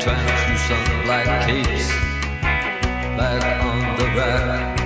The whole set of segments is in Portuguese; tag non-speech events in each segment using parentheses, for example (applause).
translucent black capes back on the rack.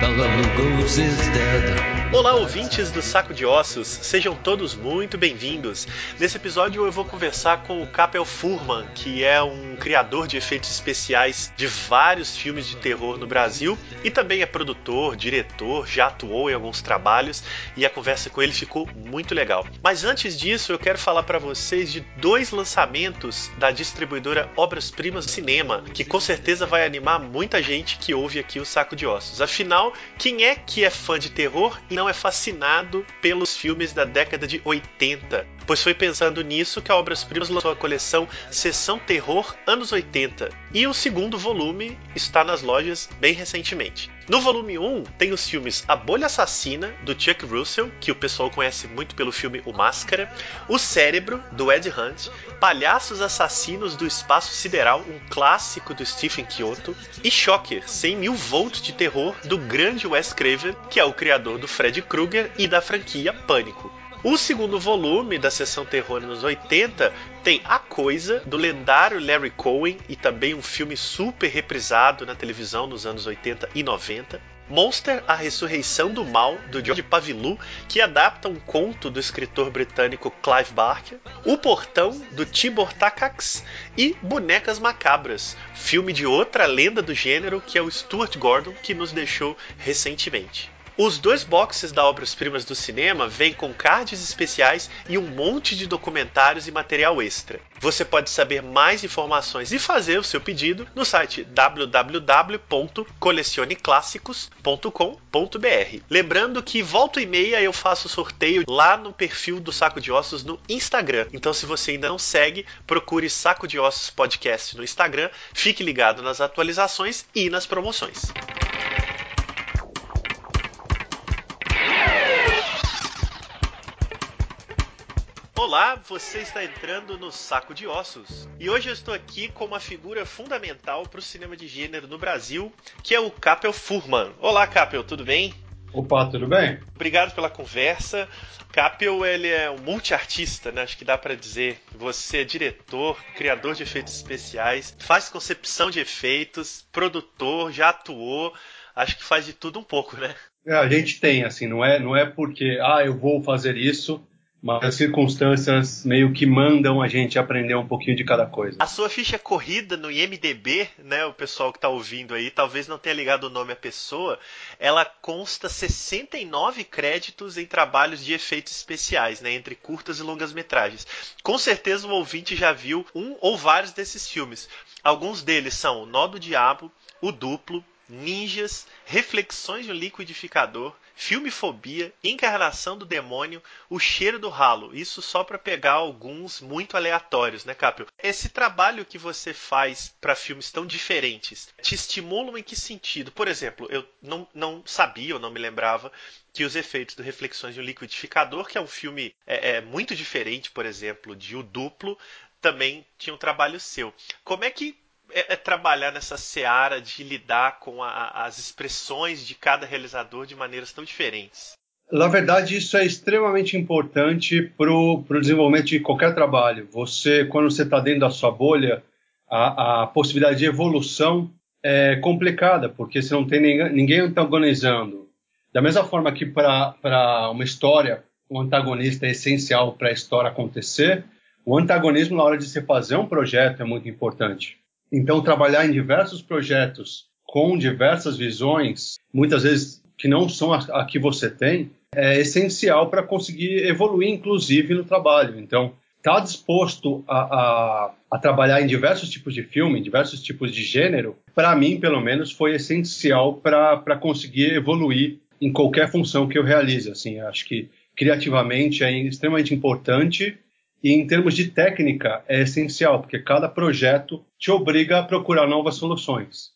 Bella Lugos is dead. Olá, ouvintes do Saco de Ossos, sejam todos muito bem-vindos. Nesse episódio eu vou conversar com o Capel Furman, que é um criador de efeitos especiais de vários filmes de terror no Brasil e também é produtor, diretor, já atuou em alguns trabalhos e a conversa com ele ficou muito legal. Mas antes disso, eu quero falar para vocês de dois lançamentos da distribuidora Obras Primas Cinema, que com certeza vai animar muita gente que ouve aqui o Saco de Ossos. Afinal, quem é que é fã de terror e não é fascinado pelos filmes da década de 80, pois foi pensando nisso que a Obras Primas lançou a coleção Sessão Terror Anos 80, e o segundo volume está nas lojas bem recentemente. No volume 1 tem os filmes A Bolha Assassina, do Chuck Russell, que o pessoal conhece muito pelo filme O Máscara, O Cérebro, do Ed Hunt, Palhaços Assassinos do Espaço Sideral, um clássico do Stephen Kyoto, e Shocker, 100 mil volts de terror, do grande Wes Craven, que é o criador do Fred Krueger e da franquia Pânico. O segundo volume da sessão terror nos 80 tem A Coisa, do lendário Larry Cohen, e também um filme super reprisado na televisão nos anos 80 e 90. Monster, A Ressurreição do Mal, do George Pavilu, que adapta um conto do escritor britânico Clive Barker. O Portão, do Tibor Takacs. E Bonecas Macabras, filme de outra lenda do gênero, que é o Stuart Gordon, que nos deixou recentemente. Os dois boxes da Obras Primas do Cinema vêm com cards especiais e um monte de documentários e material extra. Você pode saber mais informações e fazer o seu pedido no site www.colecioneclassicos.com.br. Lembrando que volta e meia eu faço sorteio lá no perfil do Saco de Ossos no Instagram. Então, se você ainda não segue, procure Saco de Ossos Podcast no Instagram, fique ligado nas atualizações e nas promoções. Olá, você está entrando no Saco de Ossos. E hoje eu estou aqui com uma figura fundamental para o cinema de gênero no Brasil, que é o Capel Furman. Olá, Capel, tudo bem? Opa, tudo bem? Obrigado pela conversa. Capel, ele é um multiartista, né? Acho que dá para dizer. Você é diretor, criador de efeitos especiais, faz concepção de efeitos, produtor, já atuou. Acho que faz de tudo um pouco, né? É, a gente tem, assim, não é, não é porque, ah, eu vou fazer isso, mas as circunstâncias meio que mandam a gente aprender um pouquinho de cada coisa. A sua ficha corrida no IMDB, né, o pessoal que está ouvindo aí, talvez não tenha ligado o nome à pessoa, ela consta 69 créditos em trabalhos de efeitos especiais, né, entre curtas e longas metragens. Com certeza o ouvinte já viu um ou vários desses filmes. Alguns deles são O Nó do Diabo, O Duplo, Ninjas, Reflexões de um Liquidificador, Filmefobia, Encarnação do Demônio, O Cheiro do Ralo. Isso só para pegar alguns muito aleatórios, né, Capio? Esse trabalho que você faz para filmes tão diferentes te estimulam em que sentido? Por exemplo, eu não, não sabia, eu não me lembrava que os efeitos do Reflexões de um Liquidificador, que é um filme é, é muito diferente, por exemplo, de O Duplo, também tinha um trabalho seu. Como é que é, é, trabalhar nessa seara de lidar com a, as expressões de cada realizador de maneiras tão diferentes? Na verdade, isso é extremamente importante para o desenvolvimento de qualquer trabalho. Você, quando você está dentro da sua bolha, a, a, possibilidade de evolução é complicada, porque você não tem ninguém, ninguém antagonizando. Da mesma forma que para uma história, o antagonista é essencial para a história acontecer, o antagonismo na hora de você fazer um projeto é muito importante. Então, trabalhar em diversos projetos com diversas visões, muitas vezes que não são a, a que você tem, é essencial para conseguir evoluir, inclusive, no trabalho. Então, estar tá disposto a, a, a, trabalhar em diversos tipos de filme, em diversos tipos de gênero, para mim, pelo menos, foi essencial para conseguir evoluir em qualquer função que eu realize. Assim, acho que criativamente é extremamente importante e em termos de técnica é essencial, porque cada projeto te obriga a procurar novas soluções.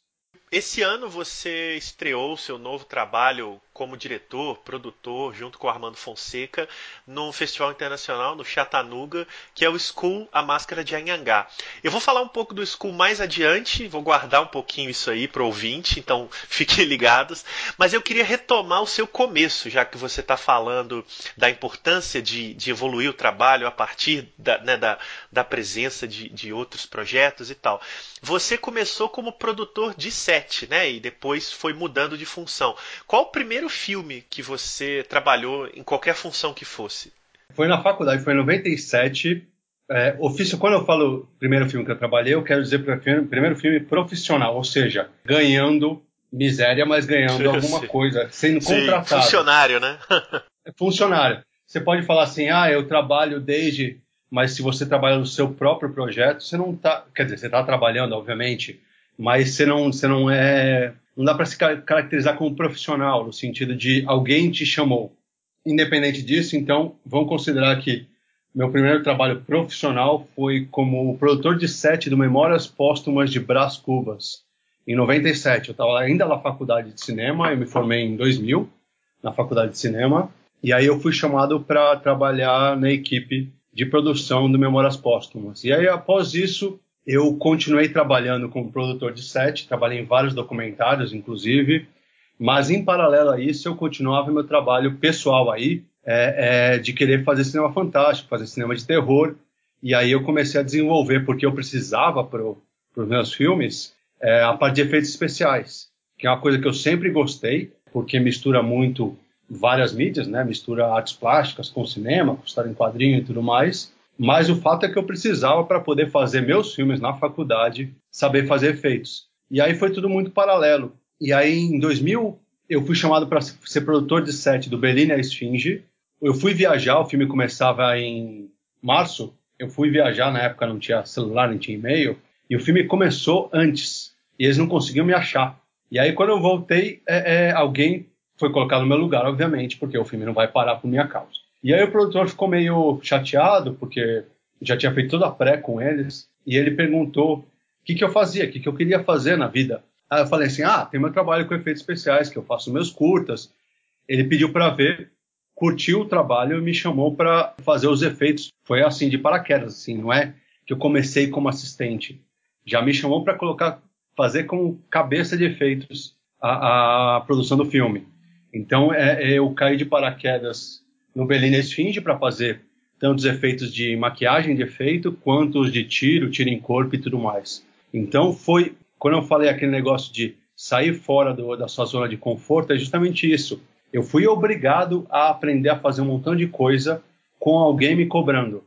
Esse ano você estreou seu novo trabalho como diretor, produtor, junto com o Armando Fonseca, num festival internacional no Chattanooga, que é o School A Máscara de Anhangá. Eu vou falar um pouco do School mais adiante, vou guardar um pouquinho isso aí para o ouvinte, então (laughs) fiquem ligados. Mas eu queria retomar o seu começo, já que você está falando da importância de, de, evoluir o trabalho a partir da, né, da, da presença de, de outros projetos e tal. Você começou como produtor de set, né? E depois foi mudando de função. Qual o primeiro filme que você trabalhou em qualquer função que fosse? Foi na faculdade, foi em 97. É, ofício, quando eu falo primeiro filme que eu trabalhei, eu quero dizer primeiro filme profissional, ou seja, ganhando miséria, mas ganhando (laughs) alguma coisa, sendo Sim, contratado. Funcionário, né? (laughs) funcionário. Você pode falar assim, ah, eu trabalho desde mas se você trabalha no seu próprio projeto, você não está, quer dizer, você está trabalhando, obviamente, mas você não, você não é, não dá para se caracterizar como profissional no sentido de alguém te chamou. Independente disso, então, vamos considerar que meu primeiro trabalho profissional foi como produtor de set do Memórias Póstumas de Brás Cubas, em 97. Eu estava ainda na faculdade de cinema, eu me formei em 2000 na faculdade de cinema, e aí eu fui chamado para trabalhar na equipe de produção do Memórias Póstumas. E aí, após isso, eu continuei trabalhando como produtor de set, trabalhei em vários documentários, inclusive, mas em paralelo a isso, eu continuava meu trabalho pessoal aí, é, é, de querer fazer cinema fantástico, fazer cinema de terror, e aí eu comecei a desenvolver, porque eu precisava para os meus filmes, é, a parte de efeitos especiais, que é uma coisa que eu sempre gostei, porque mistura muito várias mídias, né? Mistura artes plásticas com cinema, com história em quadrinho e tudo mais. Mas o fato é que eu precisava para poder fazer meus filmes na faculdade, saber fazer efeitos. E aí foi tudo muito paralelo. E aí em 2000 eu fui chamado para ser produtor de set do Berlim a Esfinge. Eu fui viajar, o filme começava em março. Eu fui viajar, na época não tinha celular, nem tinha e-mail. E o filme começou antes. E eles não conseguiam me achar. E aí, quando eu voltei, é, é, alguém foi colocado no meu lugar, obviamente, porque o filme não vai parar por minha causa. E aí o produtor ficou meio chateado, porque já tinha feito toda a pré com eles, e ele perguntou o que, que eu fazia, o que, que eu queria fazer na vida. Aí eu falei assim: ah, tem meu trabalho com efeitos especiais, que eu faço meus curtas. Ele pediu para ver, curtiu o trabalho e me chamou para fazer os efeitos. Foi assim, de paraquedas, assim, não é que eu comecei como assistente. Já me chamou para colocar, fazer como cabeça de efeitos a, a produção do filme. Então é, eu caí de paraquedas no Berliner Esfinge para fazer tanto os efeitos de maquiagem de efeito quanto os de tiro, tiro em corpo e tudo mais. Então foi quando eu falei aquele negócio de sair fora do, da sua zona de conforto é justamente isso. Eu fui obrigado a aprender a fazer um montão de coisa com alguém me cobrando,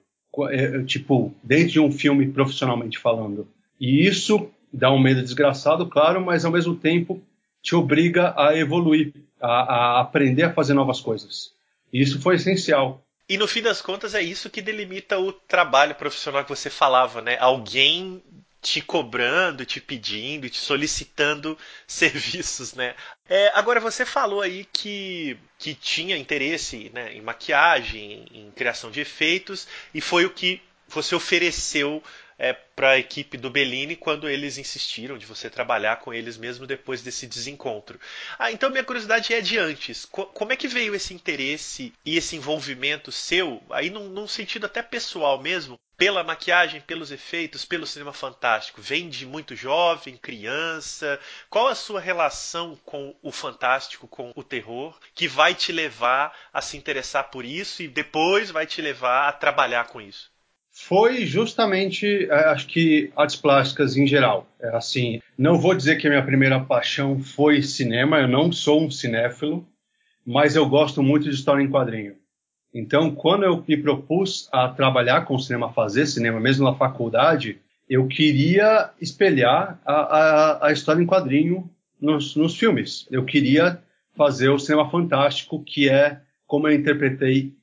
é, tipo dentro de um filme profissionalmente falando. E isso dá um medo desgraçado, claro, mas ao mesmo tempo te obriga a evoluir, a, a aprender a fazer novas coisas. Isso foi essencial. E no fim das contas é isso que delimita o trabalho profissional que você falava, né? Alguém te cobrando, te pedindo, te solicitando (laughs) serviços, né? É, agora você falou aí que, que tinha interesse né, em maquiagem, em criação de efeitos e foi o que você ofereceu é, para a equipe do Bellini quando eles insistiram de você trabalhar com eles mesmo depois desse desencontro. Ah, então minha curiosidade é de antes. Co como é que veio esse interesse e esse envolvimento seu, aí num, num sentido até pessoal mesmo, pela maquiagem, pelos efeitos, pelo cinema fantástico? Vem de muito jovem, criança? Qual a sua relação com o fantástico, com o terror, que vai te levar a se interessar por isso e depois vai te levar a trabalhar com isso? Foi justamente, é, acho que artes plásticas em geral. É assim, não vou dizer que a minha primeira paixão foi cinema, eu não sou um cinéfilo, mas eu gosto muito de história em quadrinho. Então, quando eu me propus a trabalhar com cinema, fazer cinema, mesmo na faculdade, eu queria espelhar a, a, a história em quadrinho nos, nos filmes. Eu queria fazer o cinema fantástico, que é como eu interpretei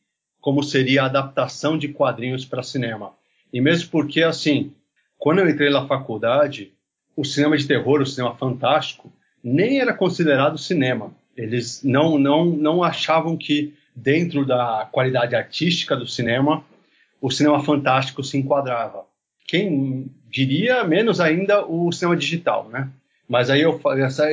como seria a adaptação de quadrinhos para cinema. E mesmo porque, assim, quando eu entrei na faculdade, o cinema de terror, o cinema fantástico, nem era considerado cinema. Eles não, não, não achavam que, dentro da qualidade artística do cinema, o cinema fantástico se enquadrava. Quem diria, menos ainda, o cinema digital, né? Mas aí eu,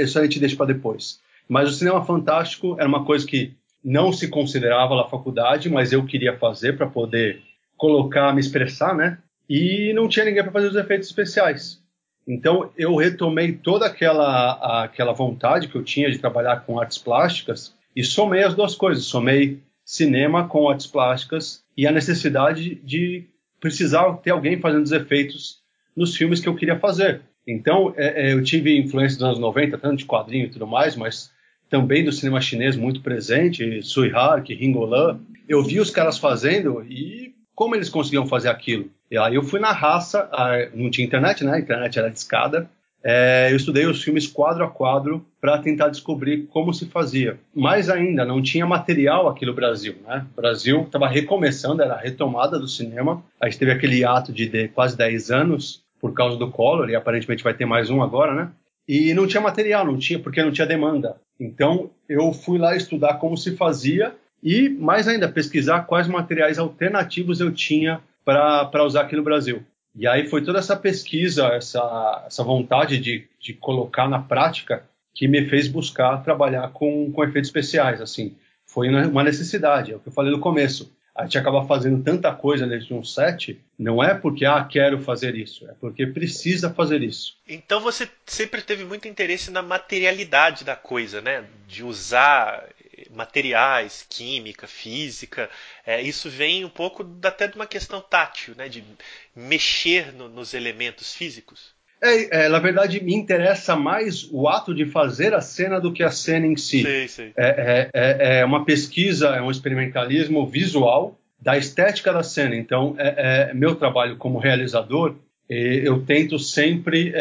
isso a gente deixa para depois. Mas o cinema fantástico era uma coisa que não se considerava na faculdade, mas eu queria fazer para poder colocar, me expressar, né? E não tinha ninguém para fazer os efeitos especiais. Então eu retomei toda aquela aquela vontade que eu tinha de trabalhar com artes plásticas e somei as duas coisas, somei cinema com artes plásticas e a necessidade de precisar ter alguém fazendo os efeitos nos filmes que eu queria fazer. Então, é, é, eu tive influência dos anos 90, tanto de quadrinho e tudo mais, mas também do cinema chinês muito presente, Sui Hark, Ringo Lam. Eu vi os caras fazendo e como eles conseguiam fazer aquilo. E aí eu fui na raça, não tinha internet, né? A internet era discada. É, eu estudei os filmes quadro a quadro para tentar descobrir como se fazia. Mais ainda, não tinha material aqui no Brasil. Né? O Brasil estava recomeçando, era a retomada do cinema. A gente teve aquele ato de, de quase 10 anos por causa do Collor, e aparentemente vai ter mais um agora, né? E não tinha material, não tinha, porque não tinha demanda. Então eu fui lá estudar como se fazia e, mais ainda, pesquisar quais materiais alternativos eu tinha para usar aqui no Brasil. E aí foi toda essa pesquisa, essa, essa vontade de, de colocar na prática que me fez buscar trabalhar com, com efeitos especiais. Assim, foi uma necessidade, é o que eu falei no começo. A gente acaba fazendo tanta coisa dentro de um set, não é porque, ah, quero fazer isso, é porque precisa fazer isso. Então você sempre teve muito interesse na materialidade da coisa, né? De usar materiais, química, física. É, isso vem um pouco até de uma questão tátil, né, de mexer no, nos elementos físicos. É, é, na verdade, me interessa mais o ato de fazer a cena do que a cena em si. Sei, sei. É, é, é, é uma pesquisa, é um experimentalismo visual da estética da cena. Então, é, é meu trabalho como realizador, eu tento sempre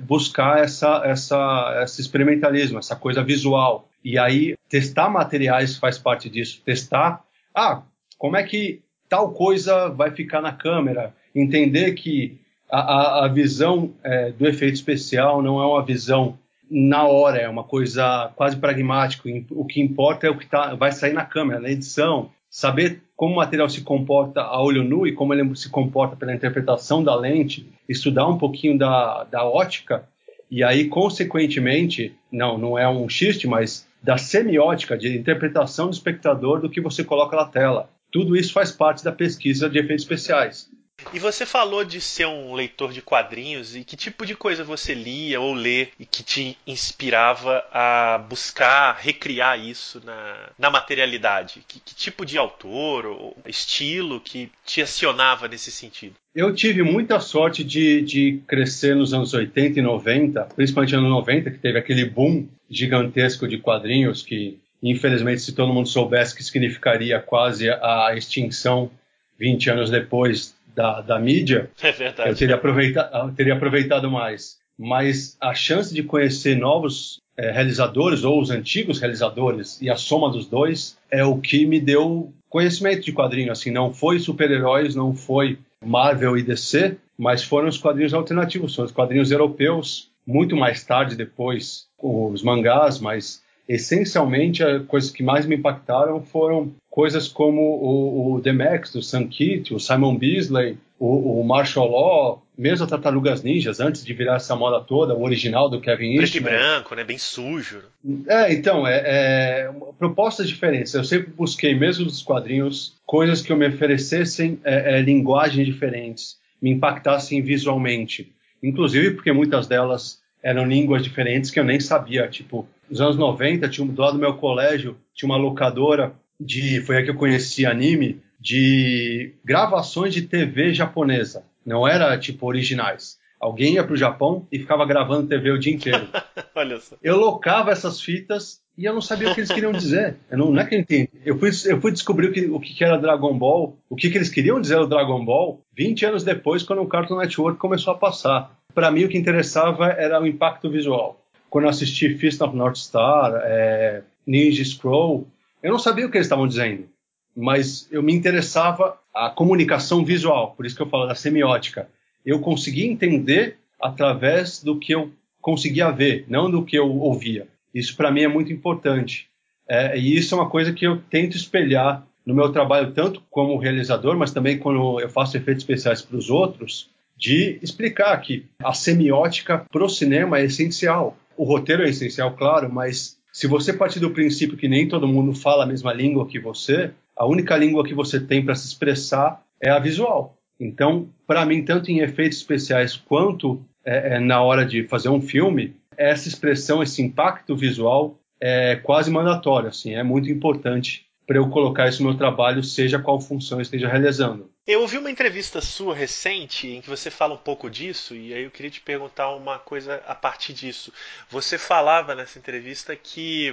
buscar essa, essa, esse experimentalismo, essa coisa visual. E aí, testar materiais faz parte disso. Testar, ah, como é que tal coisa vai ficar na câmera? Entender que a, a, visão é, do efeito especial não é uma visão na hora, é uma coisa quase pragmática. O que importa é o que tá, vai sair na câmera, na edição. Saber como o material se comporta a olho nu e como ele se comporta pela interpretação da lente, estudar um pouquinho da, da ótica, e aí, consequentemente, não, não é um xiste, mas da semiótica, de interpretação do espectador do que você coloca na tela. Tudo isso faz parte da pesquisa de efeitos especiais. E você falou de ser um leitor de quadrinhos e que tipo de coisa você lia ou lê e que te inspirava a buscar recriar isso na, na materialidade? Que, que tipo de autor ou estilo que te acionava nesse sentido? Eu tive muita sorte de, de crescer nos anos 80 e 90, principalmente nos anos 90, que teve aquele boom gigantesco de quadrinhos que, infelizmente, se todo mundo soubesse que significaria quase a extinção 20 anos depois da, da mídia, é verdade. eu teria aproveitado, eu teria aproveitado mais. Mas a chance de conhecer novos é, realizadores ou os antigos realizadores e a soma dos dois é o que me deu conhecimento de quadrinho. Assim, não foi super-heróis, não foi Marvel e DC, mas foram os quadrinhos alternativos, foram os quadrinhos europeus. Muito mais tarde, depois, os mangás, mas essencialmente as coisas que mais me impactaram foram coisas como o, o The Max, do Sam Kitt, o Simon Beasley, o, o Marshall Law, mesmo a Tartarugas Ninjas, antes de virar essa moda toda, o original do Kevin Preto Eastman. Preto e branco, né? Bem sujo. É, então, é, é, propostas diferentes. Eu sempre busquei, mesmo nos quadrinhos, coisas que me oferecessem é, é, linguagens diferentes, me impactassem visualmente. Inclusive porque muitas delas eram línguas diferentes que eu nem sabia. Tipo, nos anos 90, tinha, do lado do meu colégio, tinha uma locadora de. Foi aí que eu conheci anime, de gravações de TV japonesa. Não era tipo originais. Alguém ia para o Japão e ficava gravando TV o dia inteiro. (laughs) Olha só. Eu locava essas fitas e eu não sabia o que eles queriam dizer. Eu não, não é que eu entendi. Eu fui, eu fui descobrir o que, o que era Dragon Ball, o que, que eles queriam dizer o Dragon Ball, 20 anos depois, quando o Cartoon Network começou a passar. Para mim, o que interessava era o impacto visual. Quando eu assisti Fist of North Star, é, Ninja Scroll, eu não sabia o que eles estavam dizendo, mas eu me interessava a comunicação visual, por isso que eu falo da semiótica. Eu conseguia entender através do que eu conseguia ver, não do que eu ouvia. Isso para mim é muito importante. É, e isso é uma coisa que eu tento espelhar no meu trabalho, tanto como realizador, mas também quando eu faço efeitos especiais para os outros, de explicar que a semiótica para o cinema é essencial. O roteiro é essencial, claro, mas Se você partir do princípio que nem todo mundo fala a mesma língua que você, a única língua que você tem para se expressar é a visual. Então, para mim, tanto em efeitos especiais quanto é, é, na hora de fazer um filme, essa expressão, esse impacto visual é quase mandatório, assim, é muito importante para eu colocar isso no meu trabalho, seja qual função eu esteja realizando. Eu ouvi uma entrevista sua recente em que você fala um pouco disso, e aí eu queria te perguntar uma coisa a partir disso. Você falava nessa entrevista que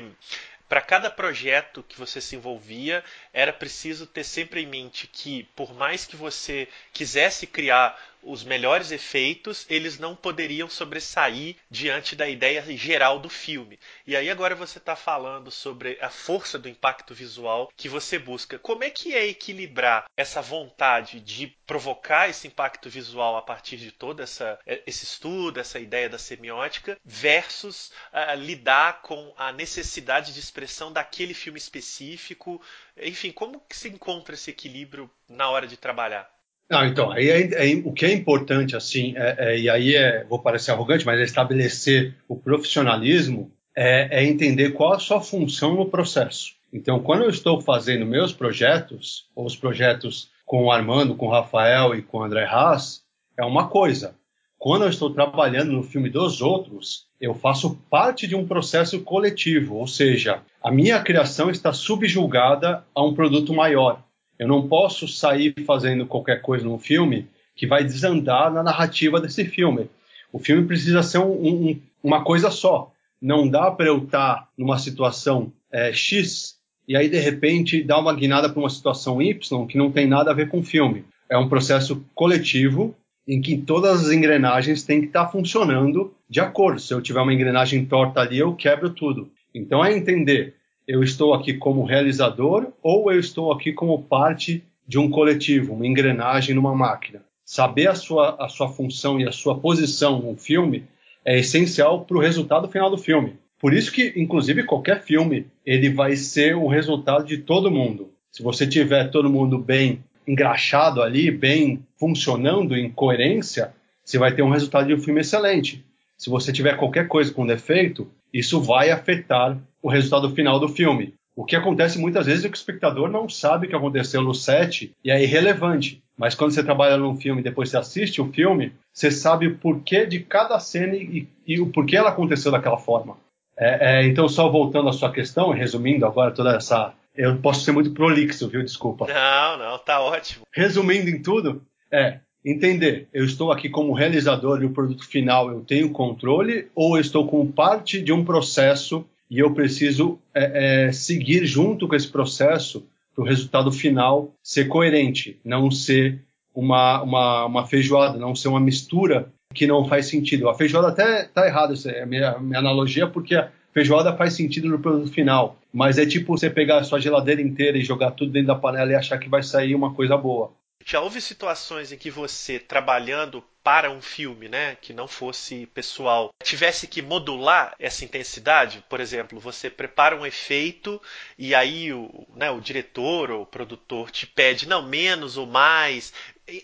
para cada projeto que você se envolvia, era preciso ter sempre em mente que, por mais que você quisesse criar os melhores efeitos, eles não poderiam sobressair diante da ideia geral do filme. E aí agora você está falando sobre a força do impacto visual que você busca. Como é que é equilibrar essa vontade de provocar esse impacto visual a partir de todo essa, esse estudo, essa ideia da semiótica, versus uh, lidar com a necessidade de expressão daquele filme específico? Enfim, como que se encontra esse equilíbrio na hora de trabalhar? Não, então, aí é, é, o que é importante, assim, é, é, e aí é, vou parecer arrogante, mas é estabelecer o profissionalismo, é, é, entender qual a sua função no processo. Então, quando eu estou fazendo meus projetos, ou os projetos com o Armando, com o Rafael e com o André Haas, é uma coisa. Quando eu estou trabalhando no filme dos outros, eu faço parte de um processo coletivo, ou seja, a minha criação está subjugada a um produto maior. Eu não posso sair fazendo qualquer coisa num filme que vai desandar na narrativa desse filme. O filme precisa ser um, um, uma coisa só. Não dá para eu estar numa situação é, X e aí de repente dar uma guinada para uma situação Y que não tem nada a ver com o filme. É um processo coletivo em que todas as engrenagens têm que estar funcionando de acordo. Se eu tiver uma engrenagem torta ali, eu quebro tudo. Então é entender eu estou aqui como realizador ou eu estou aqui como parte de um coletivo, uma engrenagem numa máquina. Saber a sua, a sua função e a sua posição no filme é essencial para o resultado final do filme. Por isso que, inclusive, qualquer filme ele vai ser o resultado de todo mundo. Se você tiver todo mundo bem engraxado ali, bem funcionando em coerência, você vai ter um resultado de um filme excelente. Se você tiver qualquer coisa com defeito, isso vai afetar o resultado final do filme. O que acontece muitas vezes é que o espectador não sabe o que aconteceu no set e é irrelevante. Mas quando você trabalha num filme e depois você assiste o filme, você sabe o porquê de cada cena e, e o porquê ela aconteceu daquela forma. É, é, então, só voltando à sua questão, resumindo agora toda essa. Eu posso ser muito prolixo, viu? Desculpa. Não, não, tá ótimo. Resumindo em tudo, é entender, eu estou aqui como realizador e o produto final eu tenho controle ou eu estou como parte de um processo e eu preciso é, é, seguir junto com esse processo para o resultado final ser coerente, não ser uma, uma, uma, feijoada, não ser uma mistura que não faz sentido. A feijoada até está errada, essa é a minha, minha analogia, porque a feijoada faz sentido no produto final, mas é tipo você pegar a sua geladeira inteira e jogar tudo dentro da panela e achar que vai sair uma coisa boa. Já houve situações em que você, trabalhando para um filme, né, que não fosse pessoal, tivesse que modular essa intensidade? Por exemplo, você prepara um efeito e aí o, né, o diretor ou o produtor te pede, não, menos ou mais.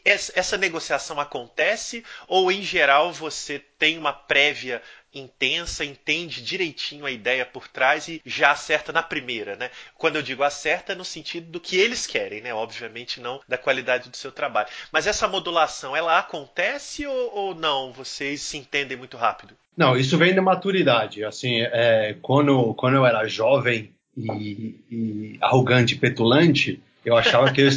Essa negociação acontece ou, em geral, você tem uma prévia intensa, entende direitinho a ideia por trás e já acerta na primeira, né? Quando eu digo acerta no sentido do que eles querem, né? Obviamente não da qualidade do seu trabalho. Mas essa modulação, ela acontece ou, ou não? Vocês se entendem muito rápido? Não, isso vem da maturidade. Assim, é, quando, quando eu era jovem e, e arrogante, petulante, eu achava que eu,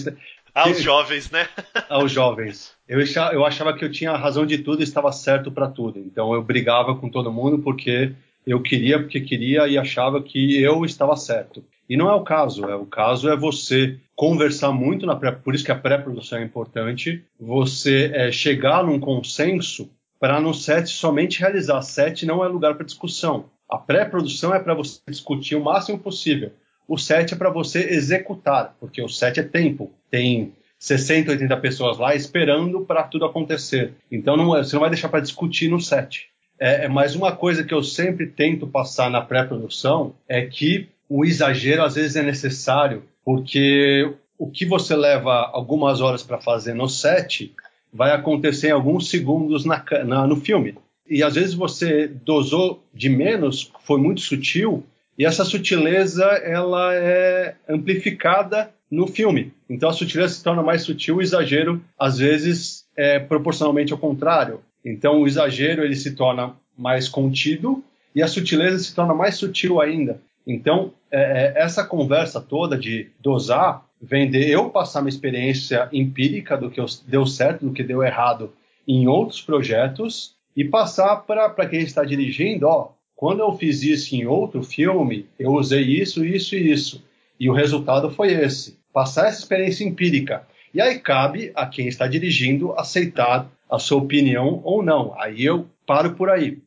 aos jovens, né? (laughs) aos jovens. Eu achava, eu achava que eu tinha razão de tudo e estava certo para tudo. Então eu brigava com todo mundo porque eu queria, porque queria e achava que eu estava certo. E não é o caso. É, o caso é você conversar muito na pré, por isso que a pré-produção é importante. Você é, chegar num consenso para no set somente realizar. Set não é lugar para discussão. A pré-produção é para você discutir o máximo possível o set é para você executar, porque o set é tempo. Tem 60, 80 pessoas lá esperando para tudo acontecer. Então não, é, você não vai deixar para discutir no set. É, é mais uma coisa que eu sempre tento passar na pré-produção é que o exagero às vezes é necessário, porque o que você leva algumas horas para fazer no set vai acontecer em alguns segundos na, na, no filme. E às vezes você dosou de menos, foi muito sutil, E essa sutileza ela é amplificada no filme. Então a sutileza se torna mais sutil, o exagero às vezes é proporcionalmente ao contrário. Então o exagero ele se torna mais contido e a sutileza se torna mais sutil ainda. Então é, é essa conversa toda de dosar vem de eu passar uma experiência empírica do que deu certo, do que deu errado em outros projetos e passar para quem está dirigindo, ó, quando eu fiz isso em outro filme, eu usei isso, isso e isso. E o resultado foi esse. Passar essa experiência empírica. E aí cabe a quem está dirigindo aceitar a sua opinião ou não. Aí eu paro por aí.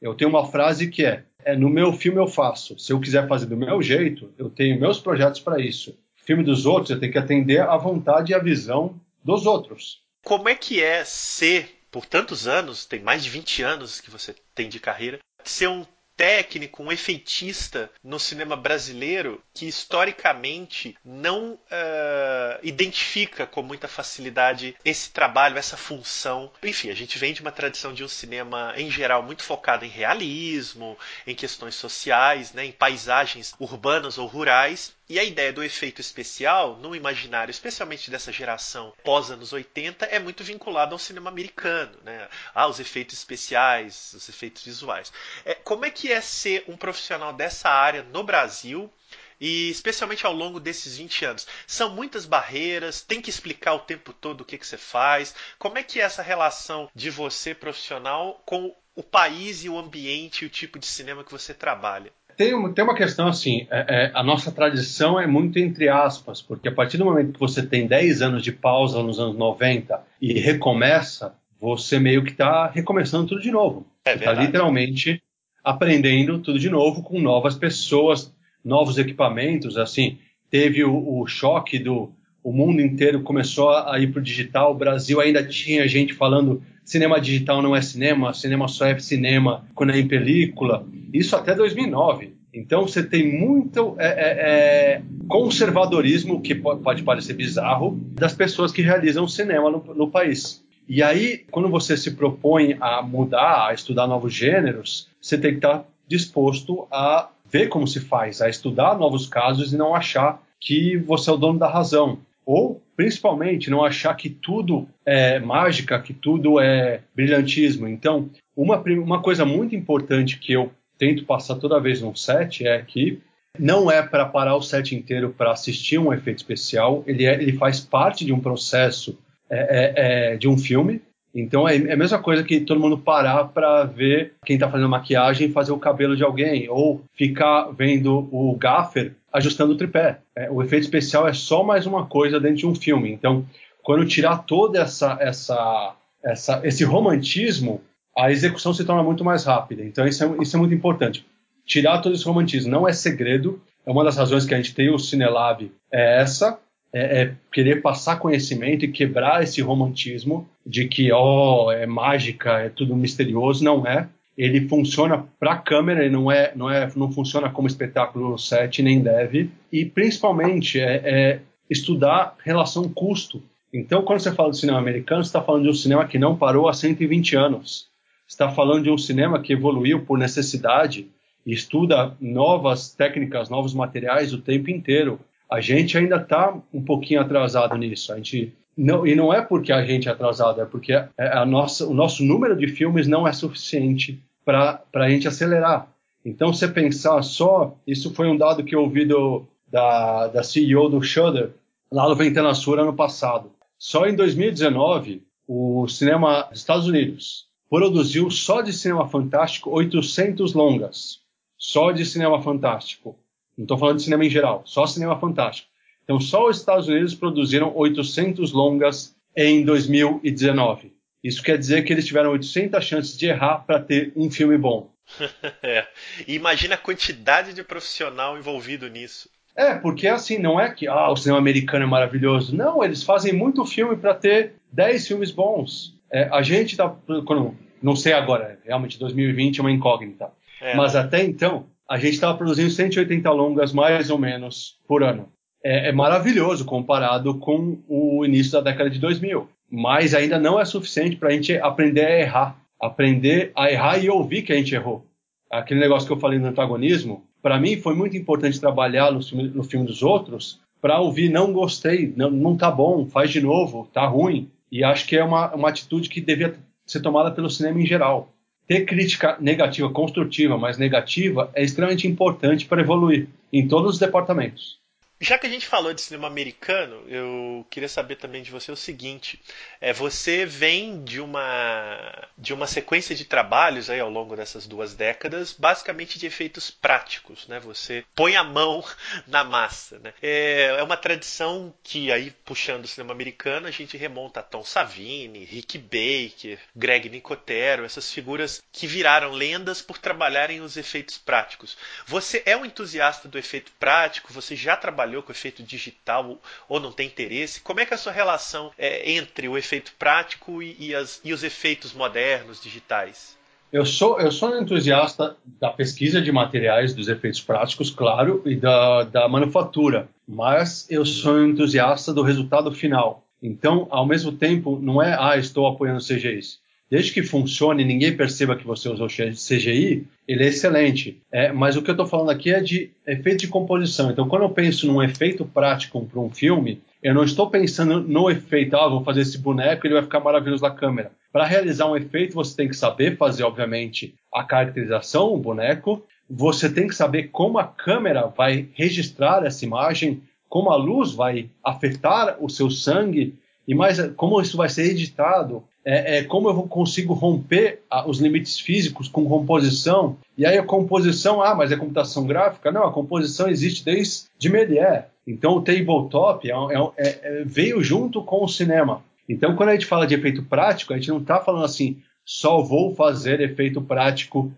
Eu tenho uma frase que é: é no meu filme eu faço. Se eu quiser fazer do meu jeito, eu tenho meus projetos para isso. filme dos outros, eu tenho que atender à vontade e à visão dos outros. Como é que é ser, por tantos anos, tem mais de 20 anos que você tem de carreira, ser um técnico, um efeitista no cinema brasileiro que historicamente não uh, identifica com muita facilidade esse trabalho, essa função. Enfim, a gente vem de uma tradição de um cinema em geral muito focado em realismo, em questões sociais, né, em paisagens urbanas ou rurais, e a ideia do efeito especial, no imaginário, especialmente dessa geração pós-anos 80, é muito vinculada ao cinema americano, né? Ah, os efeitos especiais, os efeitos visuais. É, como é que é ser um profissional dessa área no Brasil? E especialmente ao longo desses 20 anos. São muitas barreiras, tem que explicar o tempo todo o que, que você faz. Como é que é essa relação de você profissional com o país e o ambiente e o tipo de cinema que você trabalha? Tem, uma, tem uma questão assim, é, é, a nossa tradição é muito entre aspas, porque a partir do momento que você tem 10 anos de pausa nos anos 90 e recomeça, você meio que está recomeçando tudo de novo. É está literalmente aprendendo tudo de novo com novas pessoas, novos equipamentos, assim, teve o, o choque do o mundo inteiro começou a ir para o digital, o Brasil ainda tinha gente falando cinema digital não é cinema, cinema só é cinema quando é em película. Isso até 2009. Então você tem muito é, é, é, conservadorismo, que pode parecer bizarro, das pessoas que realizam cinema no, no país. E aí, quando você se propõe a mudar, a estudar novos gêneros, você tem que estar disposto a ver como se faz, a estudar novos casos e não achar que você é o dono da razão. Ou, principalmente, não achar que tudo é mágica, que tudo é brilhantismo. Então, uma, uma coisa muito importante que eu tento passar toda vez num set é que não é para parar o set inteiro para assistir um efeito especial, ele, é, ele faz parte de um processo é, é, é de um filme. Então é, é a mesma coisa que todo mundo parar para ver quem está fazendo maquiagem fazer o cabelo de alguém, ou ficar vendo o gaffer ajustando o tripé. É, o efeito especial é só mais uma coisa dentro de um filme. Então, quando tirar toda essa, essa, essa esse romantismo, a execução se torna muito mais rápida. Então, isso é, isso é muito importante. Tirar todo esse romantismo não é segredo. É uma das razões que a gente tem o Cinelab. É essa, é, é, querer passar conhecimento e quebrar esse romantismo de que ó oh, é mágica, é tudo misterioso, não é ele funciona para câmera, ele não é, não é, não funciona como espetáculo set nem deve e principalmente é, é estudar relação custo. Então, quando você fala do cinema americano, você está falando de um cinema que não parou há 120 anos. Está falando de um cinema que evoluiu por necessidade e estuda novas técnicas, novos materiais o tempo inteiro. A gente ainda está um pouquinho atrasado nisso. A gente não, e não é porque a gente é atrasado, é porque a, a nossa, o nosso número de filmes não é suficiente para a gente acelerar. Então, você pensar só, isso foi um dado que eu ouvi do, da, da CEO do Shudder, lá no Ventana Sur, ano passado. Só em 2019, o cinema dos Estados Unidos produziu só de cinema fantástico 800 longas. Só de cinema fantástico. Não estou falando de cinema em geral, só cinema fantástico. Então, só os Estados Unidos produziram 800 longas em 2019. Isso quer dizer que eles tiveram 800 chances de errar para ter um filme bom. (laughs) é. Imagina a quantidade de profissional envolvido nisso. É, porque assim, não é que ah, o cinema americano é maravilhoso. Não, eles fazem muito filme para ter 10 filmes bons. É, a gente tá. Quando, não sei agora, realmente 2020 é uma incógnita. É, Mas até então, a gente estava produzindo 180 longas mais ou menos por ano. É, é, maravilhoso comparado com o início da década de 2000 mas ainda não é suficiente para a gente aprender a errar. Aprender a errar e ouvir que a gente errou. Aquele negócio que eu falei no antagonismo, para mim foi muito importante trabalhar no filme, no filme dos outros para ouvir não gostei, não, não tá bom, faz de novo, tá ruim. E acho que é uma, uma atitude que devia ser tomada pelo cinema em geral. Ter crítica negativa, construtiva, mas negativa, é extremamente importante para evoluir em todos os departamentos. Já que a gente falou de cinema americano, eu queria saber também de você o seguinte: é, você vem de uma de uma sequência de trabalhos aí ao longo dessas duas décadas, basicamente de efeitos práticos, né? Você põe a mão (laughs) na massa, né? É, é uma tradição que aí puxando o cinema americano a gente remonta a Tom Savini, Rick Baker, Greg Nicotero, essas figuras que viraram lendas por trabalharem os efeitos práticos. Você é um entusiasta do efeito prático? Você já trabalhou trabalhou com efeito digital ou não tem interesse? Como é que é a sua relação é, entre o efeito prático e, e, as, e os efeitos modernos, digitais? Eu sou, eu sou um entusiasta da pesquisa de materiais, dos efeitos práticos, claro, e da, da manufatura, mas eu sou um entusiasta do resultado final. Então, ao mesmo tempo, não é, ah, estou apoiando CGIs desde que funcione e ninguém perceba que você usou CGI, ele é excelente. É, mas o que eu estou falando aqui é de efeito de composição. Então, quando eu penso num efeito prático para um filme, eu não estou pensando no efeito, ah, vou fazer esse boneco ele vai ficar maravilhoso na câmera. Para realizar um efeito, você tem que saber fazer, obviamente, a caracterização, o boneco. Você tem que saber como a câmera vai registrar essa imagem, como a luz vai afetar o seu sangue e mais como isso vai ser editado é, é, como eu consigo romper a, os limites físicos com composição. E aí a composição, ah, mas é computação gráfica? Não, a composição existe desde Méliès. Então o tabletop é, é, é, é, veio junto com o cinema. Então quando a gente fala de efeito prático, a gente não está falando assim, só vou fazer efeito prático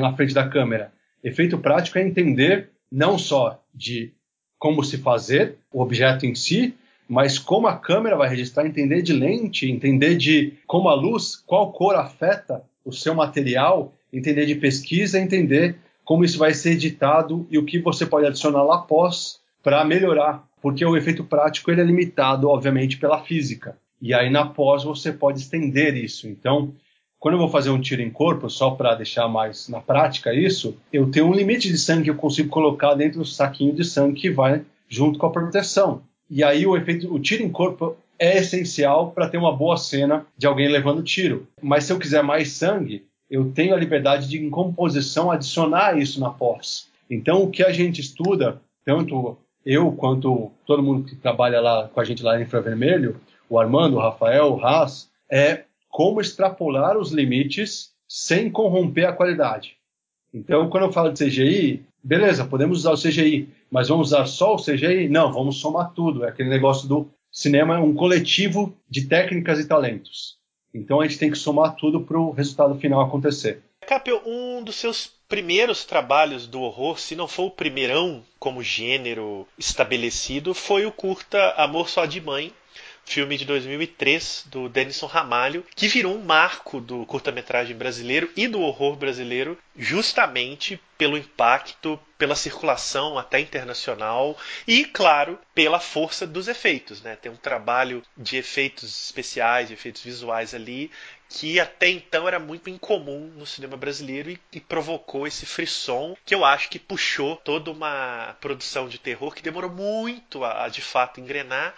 na frente da câmera. Efeito prático é entender não só de como se fazer o objeto em si, mas como a câmera vai registrar, entender de lente, entender de como a luz, qual cor afeta o seu material, entender de pesquisa, entender como isso vai ser editado e o que você pode adicionar lá após para melhorar, porque o efeito prático ele é limitado, obviamente, pela física. E aí na pós você pode estender isso. Então, quando eu vou fazer um tiro em corpo, só para deixar mais na prática isso, eu tenho um limite de sangue que eu consigo colocar dentro do saquinho de sangue que vai junto com a proteção. E aí o efeito, o tiro em corpo é essencial para ter uma boa cena de alguém levando tiro. Mas se eu quiser mais sangue, eu tenho a liberdade de, em composição, adicionar isso na pós. Então, o que a gente estuda, tanto eu quanto todo mundo que trabalha lá com a gente lá em Infravermelho, o Armando, o Rafael, o Haas, é como extrapolar os limites sem corromper a qualidade. Então, quando eu falo de CGI, beleza, podemos usar o CGI, mas vamos usar só o CGI? Não, vamos somar tudo. É aquele negócio do cinema, é um coletivo de técnicas e talentos. Então a gente tem que somar tudo para o resultado final acontecer. Capel, um dos seus primeiros trabalhos do horror, se não for o primeirão como gênero estabelecido, foi o curta Amor Só de Mãe, filme de 2003 do Denison Ramalho, que virou um marco do curta-metragem brasileiro e do horror brasileiro, justamente pelo impacto, pela circulação até internacional e, claro, pela força dos efeitos. Né? Tem um trabalho de efeitos especiais, de efeitos visuais ali, que até então era muito incomum no cinema brasileiro e, e, provocou esse frisson que eu acho que puxou toda uma produção de terror que demorou muito a, a de fato engrenar,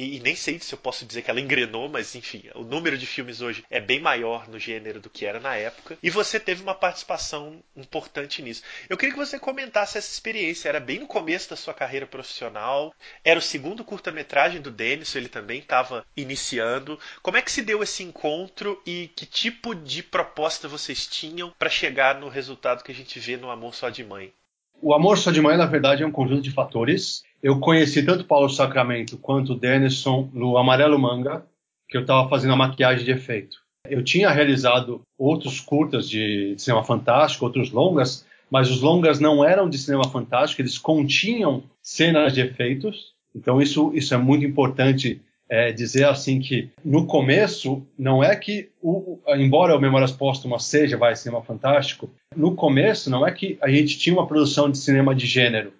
e, e, nem sei se eu posso dizer que ela engrenou, mas enfim, o número de filmes hoje é bem maior no gênero do que era na época. E você teve uma participação importante nisso. Eu queria que você comentasse essa experiência. Era bem no começo da sua carreira profissional, era o segundo curta-metragem do Denis, ele também estava iniciando. Como é que se deu esse encontro e que tipo de proposta vocês tinham para chegar no resultado que a gente vê no Amor Só de Mãe? O Amor Só de Mãe, na verdade, é um conjunto de fatores eu conheci tanto Paulo Sacramento quanto o Denison no Amarelo Manga, que eu estava fazendo a maquiagem de efeito. Eu tinha realizado outros curtas de, cinema fantástico, outros longas, mas os longas não eram de cinema fantástico, eles continham cenas de efeitos. Então isso, isso é muito importante é, dizer assim que no começo não é que o, embora o Memórias Póstumas seja vai cinema fantástico, no começo não é que a gente tinha uma produção de cinema de gênero.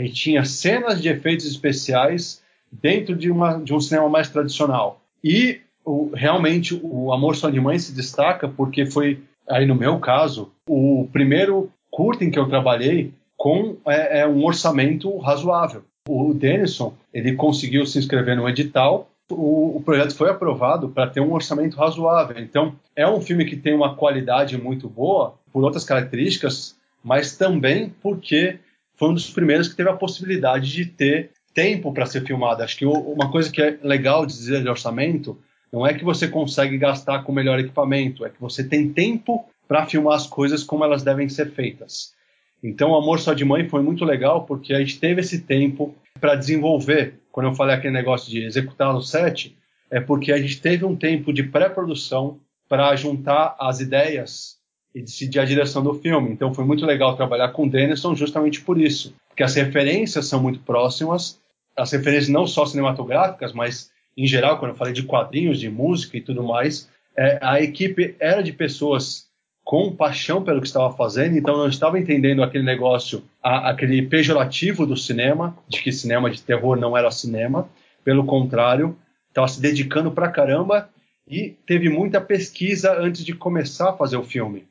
Gente tinha cenas de efeitos especiais dentro de, uma, de um cinema mais tradicional. E o, realmente o Amor Só de Mãe se destaca porque foi, aí no meu caso, o primeiro curta em que eu trabalhei com é, é, um orçamento razoável. O Denison ele conseguiu se inscrever no edital. O, o projeto foi aprovado para ter um orçamento razoável. Então, é um filme que tem uma qualidade muito boa por outras características, mas também porque foi um dos primeiros que teve a possibilidade de ter tempo para ser filmado. Acho que uma coisa que é legal dizer de orçamento não é que você consegue gastar com melhor equipamento, é que você tem tempo para filmar as coisas como elas devem ser feitas. Então, Amor Só de Mãe foi muito legal porque a gente teve esse tempo para desenvolver. Quando eu falei aquele negócio de executar no set, é porque a gente teve um tempo de pré-produção para juntar as ideias e decidir a direção do filme. Então, foi muito legal trabalhar com o Denison justamente por isso, porque as referências são muito próximas, as referências não só cinematográficas, mas em geral, quando eu falei de quadrinhos, de música e tudo mais, é, a equipe era de pessoas com paixão pelo que estava fazendo, então não estava entendendo aquele negócio, a, aquele pejorativo do cinema, de que cinema de terror não era cinema, pelo contrário, estava se dedicando pra caramba e teve muita pesquisa antes de começar a fazer o filme.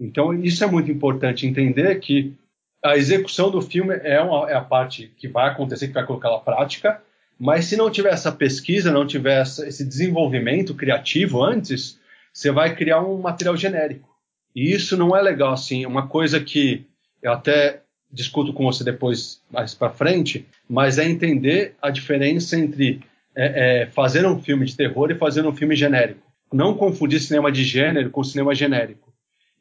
Então isso é muito importante entender que a execução do filme é, uma, é a parte que vai acontecer, que vai colocar na prática, mas se não tiver essa pesquisa, não tiver esse desenvolvimento criativo antes, você vai criar um material genérico. E isso não é legal, assim. Uma coisa que eu até discuto com você depois, mais para frente, mas é entender a diferença entre é, é, fazer um filme de terror e fazer um filme genérico. Não confundir cinema de gênero com cinema genérico.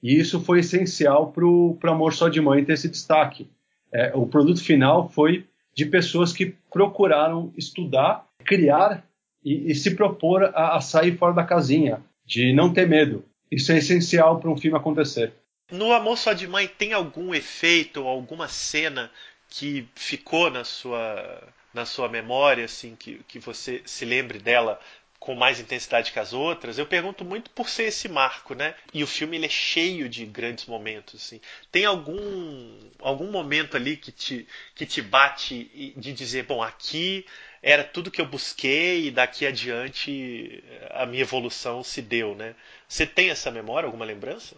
E isso foi essencial para o Amor Só de Mãe ter esse destaque. É, o produto final foi de pessoas que procuraram estudar, criar e, e se propor a, a sair fora da casinha, de não ter medo. Isso é essencial para um filme acontecer. No Amor Só de Mãe tem algum efeito, alguma cena que ficou na sua na sua memória, assim, que, que você se lembre dela com mais intensidade que as outras, eu pergunto muito por ser esse marco, né? E o filme ele é cheio de grandes momentos, assim. Tem algum algum momento ali que te que te bate de dizer, bom, aqui era tudo que eu busquei e daqui adiante a minha evolução se deu, né? Você tem essa memória, alguma lembrança?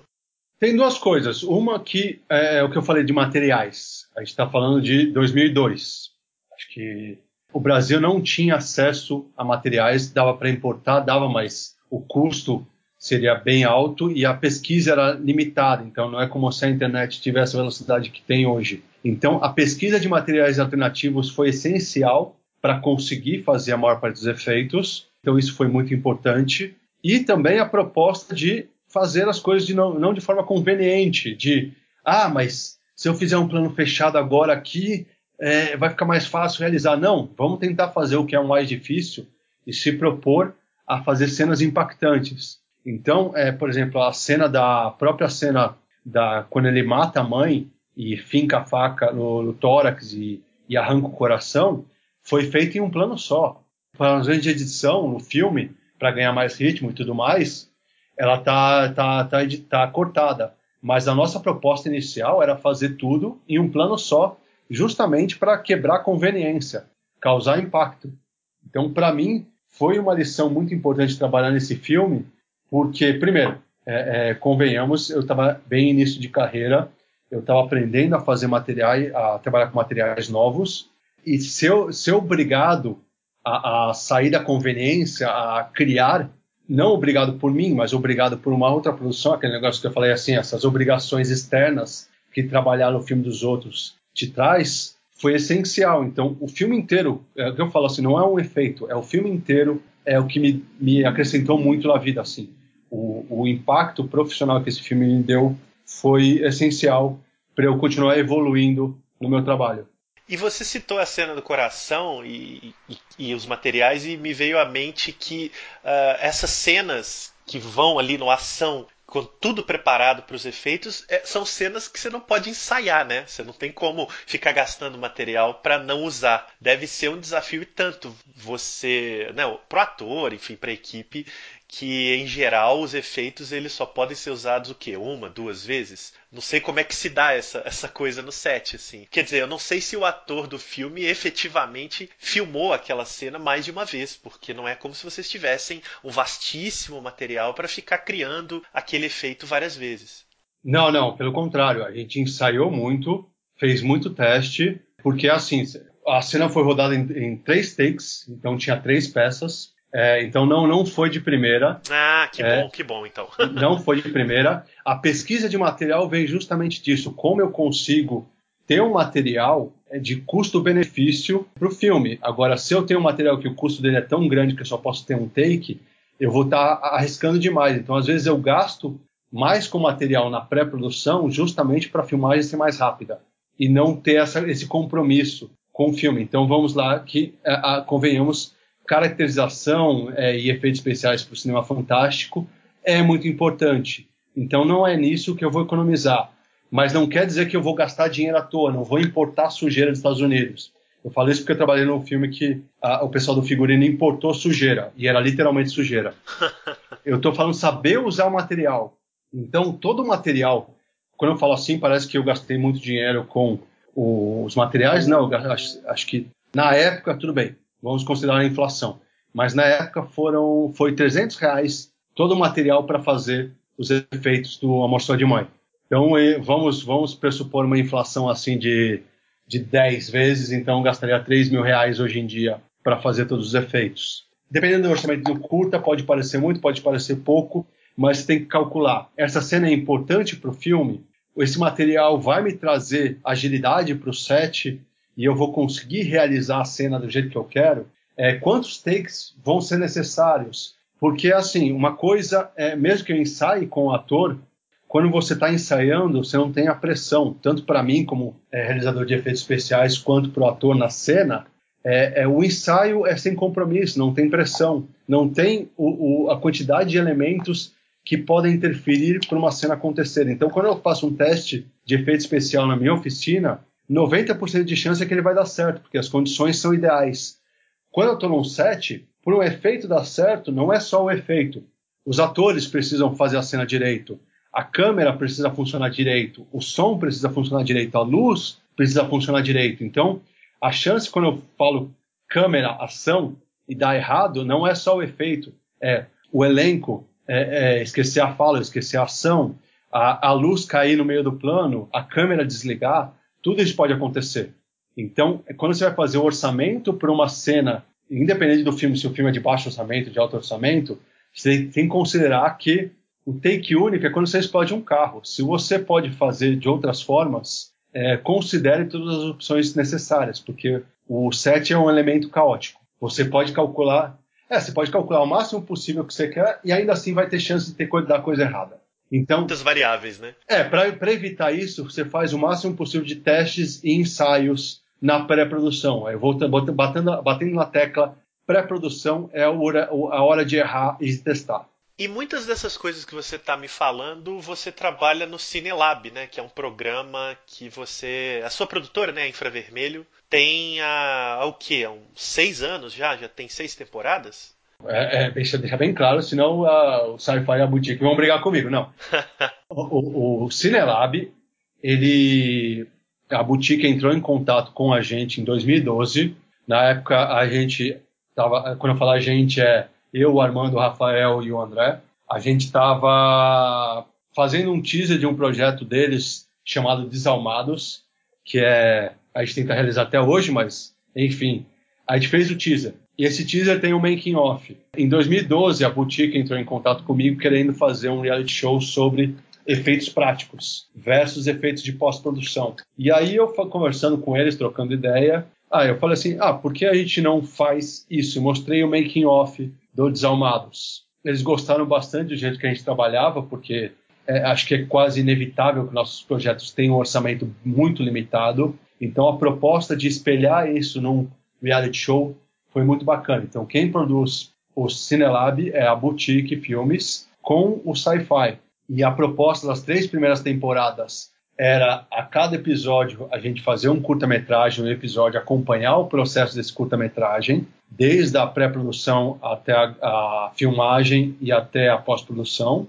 Tem duas coisas. Uma que é, é o que eu falei de materiais. A gente está falando de 2002. Acho que o Brasil não tinha acesso a materiais, dava para importar, dava, mas o custo seria bem alto e a pesquisa era limitada. Então não é como se a internet tivesse a velocidade que tem hoje. Então a pesquisa de materiais alternativos foi essencial para conseguir fazer a maior parte dos efeitos. Então isso foi muito importante. E também a proposta de fazer as coisas de não, não de forma conveniente, de ah, mas se eu fizer um plano fechado agora aqui, é, vai ficar mais fácil realizar. Não, vamos tentar fazer o que é mais difícil e se propor a fazer cenas impactantes. Então, é, por exemplo, a cena da a própria cena da quando ele mata a mãe e finca a faca no, no tórax e, e arranca o coração, foi feito em um plano só. Para as de edição no filme, para ganhar mais ritmo e tudo mais, ela tá, tá, tá, tá cortada. Mas a nossa proposta inicial era fazer tudo em um plano só, justamente para quebrar conveniência, causar impacto. Então, para mim, foi uma lição muito importante trabalhar nesse filme, porque, primeiro, é, é, convenhamos, eu estava bem início de carreira, eu estava aprendendo a fazer materiais, a trabalhar com materiais novos, e ser, ser obrigado a, a sair da conveniência, a criar, não obrigado por mim, mas obrigado por uma outra produção, aquele negócio que eu falei assim, essas obrigações externas que trabalhar no filme dos outros te traz, foi essencial. Então, o filme inteiro, é o que eu falo assim, não é um efeito, é o filme inteiro, é o que me, me acrescentou muito na vida, assim. O, o impacto profissional que esse filme me deu foi essencial para eu continuar evoluindo no meu trabalho. E você citou a cena do coração e, e, e os materiais, e me veio à mente que uh, essas cenas que vão ali no ação com tudo preparado para os efeitos, é, são cenas que você não pode ensaiar, né? Você não tem como ficar gastando material para não usar. Deve ser um desafio e tanto você, né, pro ator, enfim, para a equipe, que em geral os efeitos eles só podem ser usados o quê? Uma, duas vezes? Não sei como é que se dá essa, essa coisa no set, assim. Quer dizer, eu não sei se o ator do filme efetivamente filmou aquela cena mais de uma vez, porque não é como se vocês tivessem um vastíssimo material para ficar criando aquele efeito várias vezes. Não, não, pelo contrário, a gente ensaiou muito, fez muito teste, porque assim, a cena foi rodada em, em três takes, então tinha três peças. É, então não, não foi de primeira. Ah, que é, bom, que bom então. não foi de primeira. A pesquisa de material vem justamente disso. Como eu consigo ter um material é, de custo-benefício para o filme. Agora, se eu tenho um material que o custo dele é tão grande que eu só posso ter um take, eu vou estar tá arriscando demais. Então, às vezes, eu gasto mais com material na pré-produção justamente para a filmagem ser mais rápida e não ter essa, esse compromisso com o filme. Então, vamos lá, que a, a, convenhamos, caracterização é, e efeitos especiais para o cinema fantástico é muito importante. Então, não é nisso que eu vou economizar mas não quer dizer que eu vou gastar dinheiro à toa, não vou importar sujeira dos Estados Unidos. Eu falo isso porque eu trabalhei num filme que a, o pessoal do figurino importou sujeira, e era literalmente sujeira. (laughs) eu estou falando saber usar o material. Então, todo o material, quando eu falo assim, parece que eu gastei muito dinheiro com o, os materiais. Não, acho, acho, que na época, tudo bem, vamos considerar a inflação. Mas na época foram, foi 300 reais todo o material para fazer os efeitos do Amor de Mãe. Então, vamos, vamos pressupor uma inflação assim de, de 10 vezes, então gastaria 3 mil reais hoje em dia para fazer todos os efeitos. Dependendo do orçamento do curta, pode parecer muito, pode parecer pouco, mas tem que calcular. Essa cena é importante para o filme, esse material vai me trazer agilidade para o set e eu vou conseguir realizar a cena do jeito que eu quero. É, quantos takes vão ser necessários? Porque, assim, uma coisa é, mesmo que eu ensaie com o ator, quando você está ensaiando, você não tem a pressão, tanto para mim como é, realizador de efeitos especiais, quanto para o ator na cena. É, é, o ensaio é sem compromisso, não tem pressão, não tem o, o, a quantidade de elementos que podem interferir para uma cena acontecer. Então, quando eu faço um teste de efeito especial na minha oficina, 90% de chance é que ele vai dar certo, porque as condições são ideais. Quando eu estou num set, para um efeito dar certo, não é só o efeito. Os atores precisam fazer a cena direito a câmera precisa funcionar direito, o som precisa funcionar direito, a luz precisa funcionar direito. Então, a chance quando eu falo câmera, ação e dá errado, não é só o efeito, é o elenco, é, é esquecer a fala, esquecer a ação, a, a luz cair no meio do plano, a câmera desligar, tudo isso pode acontecer. Então, quando você vai fazer o orçamento para uma cena, independente do filme, se o filme é de baixo orçamento, de alto orçamento, você tem que considerar que o take único é quando você explode um carro. Se você pode fazer de outras formas, é, considere todas as opções necessárias, porque o set é um elemento caótico. Você pode calcular, é, você pode calcular o máximo possível que você quer e ainda assim vai ter chance de ter dar coisa errada. Então, muitas variáveis, né? É, para evitar isso, você faz o máximo possível de testes e ensaios na pré-produção. Eu vou batendo, batendo na tecla pré-produção é a hora, a hora de errar e de testar. E muitas dessas coisas que você está me falando, você trabalha no Cinelab, né? Que é um programa que você. A sua produtora, né? A Infravermelho, tem há, há o quê? Há uns seis anos já? Já tem seis temporadas? É, é deixa, deixa bem claro, senão uh, o Sci-Fi e a Boutique vão brigar comigo, não. (laughs) o, o, o Cinelab, ele. A Boutique entrou em contato com a gente em 2012. Na época, a gente. Tava, quando eu falo a gente, é eu, o Armando, o Rafael e o André, a gente estava fazendo um teaser de um projeto deles chamado Desalmados, que é a gente tenta realizar até hoje, mas enfim, a gente fez o teaser. E esse teaser tem um making off. Em 2012, a Boutique entrou em contato comigo querendo fazer um reality show sobre efeitos práticos versus efeitos de pós-produção. E aí eu conversando com eles, trocando ideia, ah, eu falei assim, ah, por que a gente não faz isso? mostrei o making off do Desalmados. Eles gostaram bastante do jeito que a gente trabalhava, porque é, acho que é quase inevitável que nossos projetos tenham um orçamento muito limitado. Então, a proposta de espelhar isso num reality show foi muito bacana. Então, quem produz o Cinelab é a Boutique Filmes com o Sci-Fi. E a proposta das três primeiras temporadas era a cada episódio a gente fazer um curta-metragem, um episódio acompanhar o processo desse curta-metragem, desde a pré-produção até a, a, filmagem e até a pós-produção.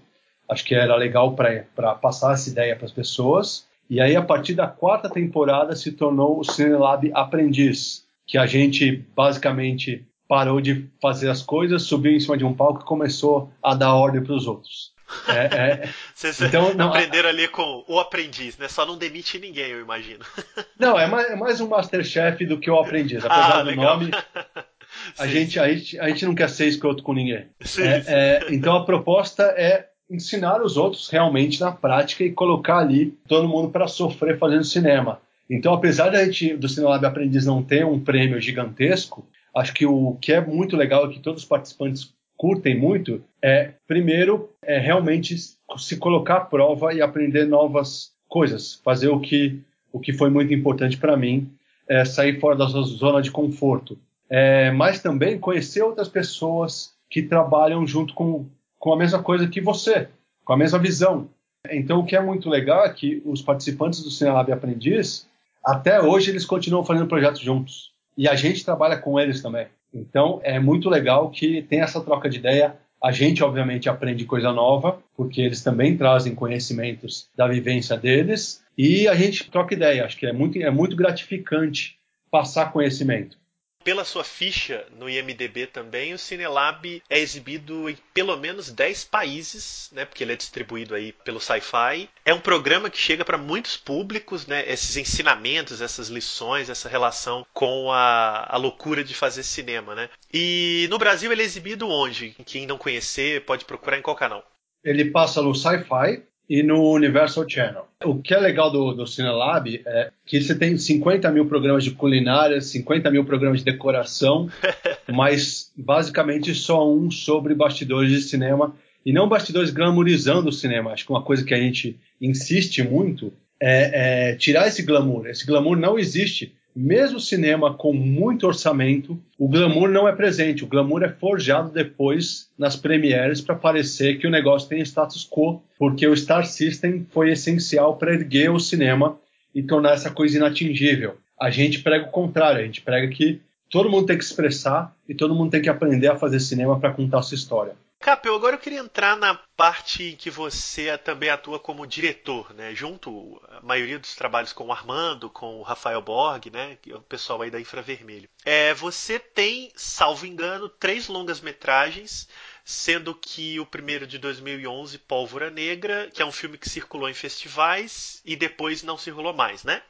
Acho que era legal para passar essa ideia para as pessoas. E aí, a partir da quarta temporada, se tornou o Cinelab Aprendiz, que a gente basicamente parou de fazer as coisas, subiu em cima de um palco e começou a dar ordem para os outros. É, é, (laughs) Vocês então, não, aprenderam ali com o aprendiz, né? Só não demite ninguém, eu imagino. (laughs) Não, é mais, é mais um Masterchef do que o aprendiz. Apesar Ah, do legal. nome, (laughs) a Sim. gente, a, gente, a gente não quer ser escroto com ninguém. Sim, É, sim. é, então a proposta é ensinar os outros realmente na prática e colocar ali todo mundo para sofrer fazendo cinema. Então, apesar da gente, do Cinelab Aprendiz não ter um prêmio gigantesco, acho que o que é muito legal e que todos os participantes curtem muito é, primeiro, é realmente se colocar à prova e aprender novas coisas, fazer o que, o que foi muito importante para mim, é sair fora da sua zona de conforto. É, mas também conhecer outras pessoas que trabalham junto com, com a mesma coisa que você, com a mesma visão. Então, o que é muito legal é que os participantes do Cinelab Aprendiz, até hoje, eles continuam fazendo projetos juntos. E a gente trabalha com eles também. Então, é muito legal que tem essa troca de ideia. A gente, obviamente, aprende coisa nova, porque eles também trazem conhecimentos da vivência deles. E a gente troca ideia. Acho que é muito, é muito gratificante passar conhecimento. Pela sua ficha no IMDB também, o Cinelab é exibido em pelo menos 10 países, né? Porque ele é distribuído aí pelo Sci-Fi. É um programa que chega para muitos públicos, né? Esses ensinamentos, essas lições, essa relação com a, a loucura de fazer cinema, né? E no Brasil ele é exibido onde? Quem não conhecer pode procurar em qual canal? Ele passa no Sci-Fi e no Universal Channel. O que é legal do, do Cinelab é que você tem 50 mil programas de culinária, 50 mil programas de decoração, (laughs) mas basicamente só um sobre bastidores de cinema e não bastidores glamourizando o cinema. Acho que uma coisa que a gente insiste muito é, é tirar esse glamour. Esse glamour não existe. Mesmo cinema com muito orçamento, o glamour não é presente. O glamour é forjado depois nas premieres para parecer que o negócio tem status quo, porque o Star System foi essencial para erguer o cinema e tornar essa coisa inatingível. A gente prega o contrário, a gente prega que todo mundo tem que expressar e todo mundo tem que aprender a fazer cinema para contar sua história. Capel, agora eu queria entrar na parte em que você também atua como diretor, né? Junto a maioria dos trabalhos com o Armando, com o Rafael Borg, né? É o pessoal aí da Infravermelho. É, você tem, salvo engano, três longas-metragens, sendo que o primeiro de 2011, Pólvora Negra, que é um filme que circulou em festivais e depois não circulou mais, né?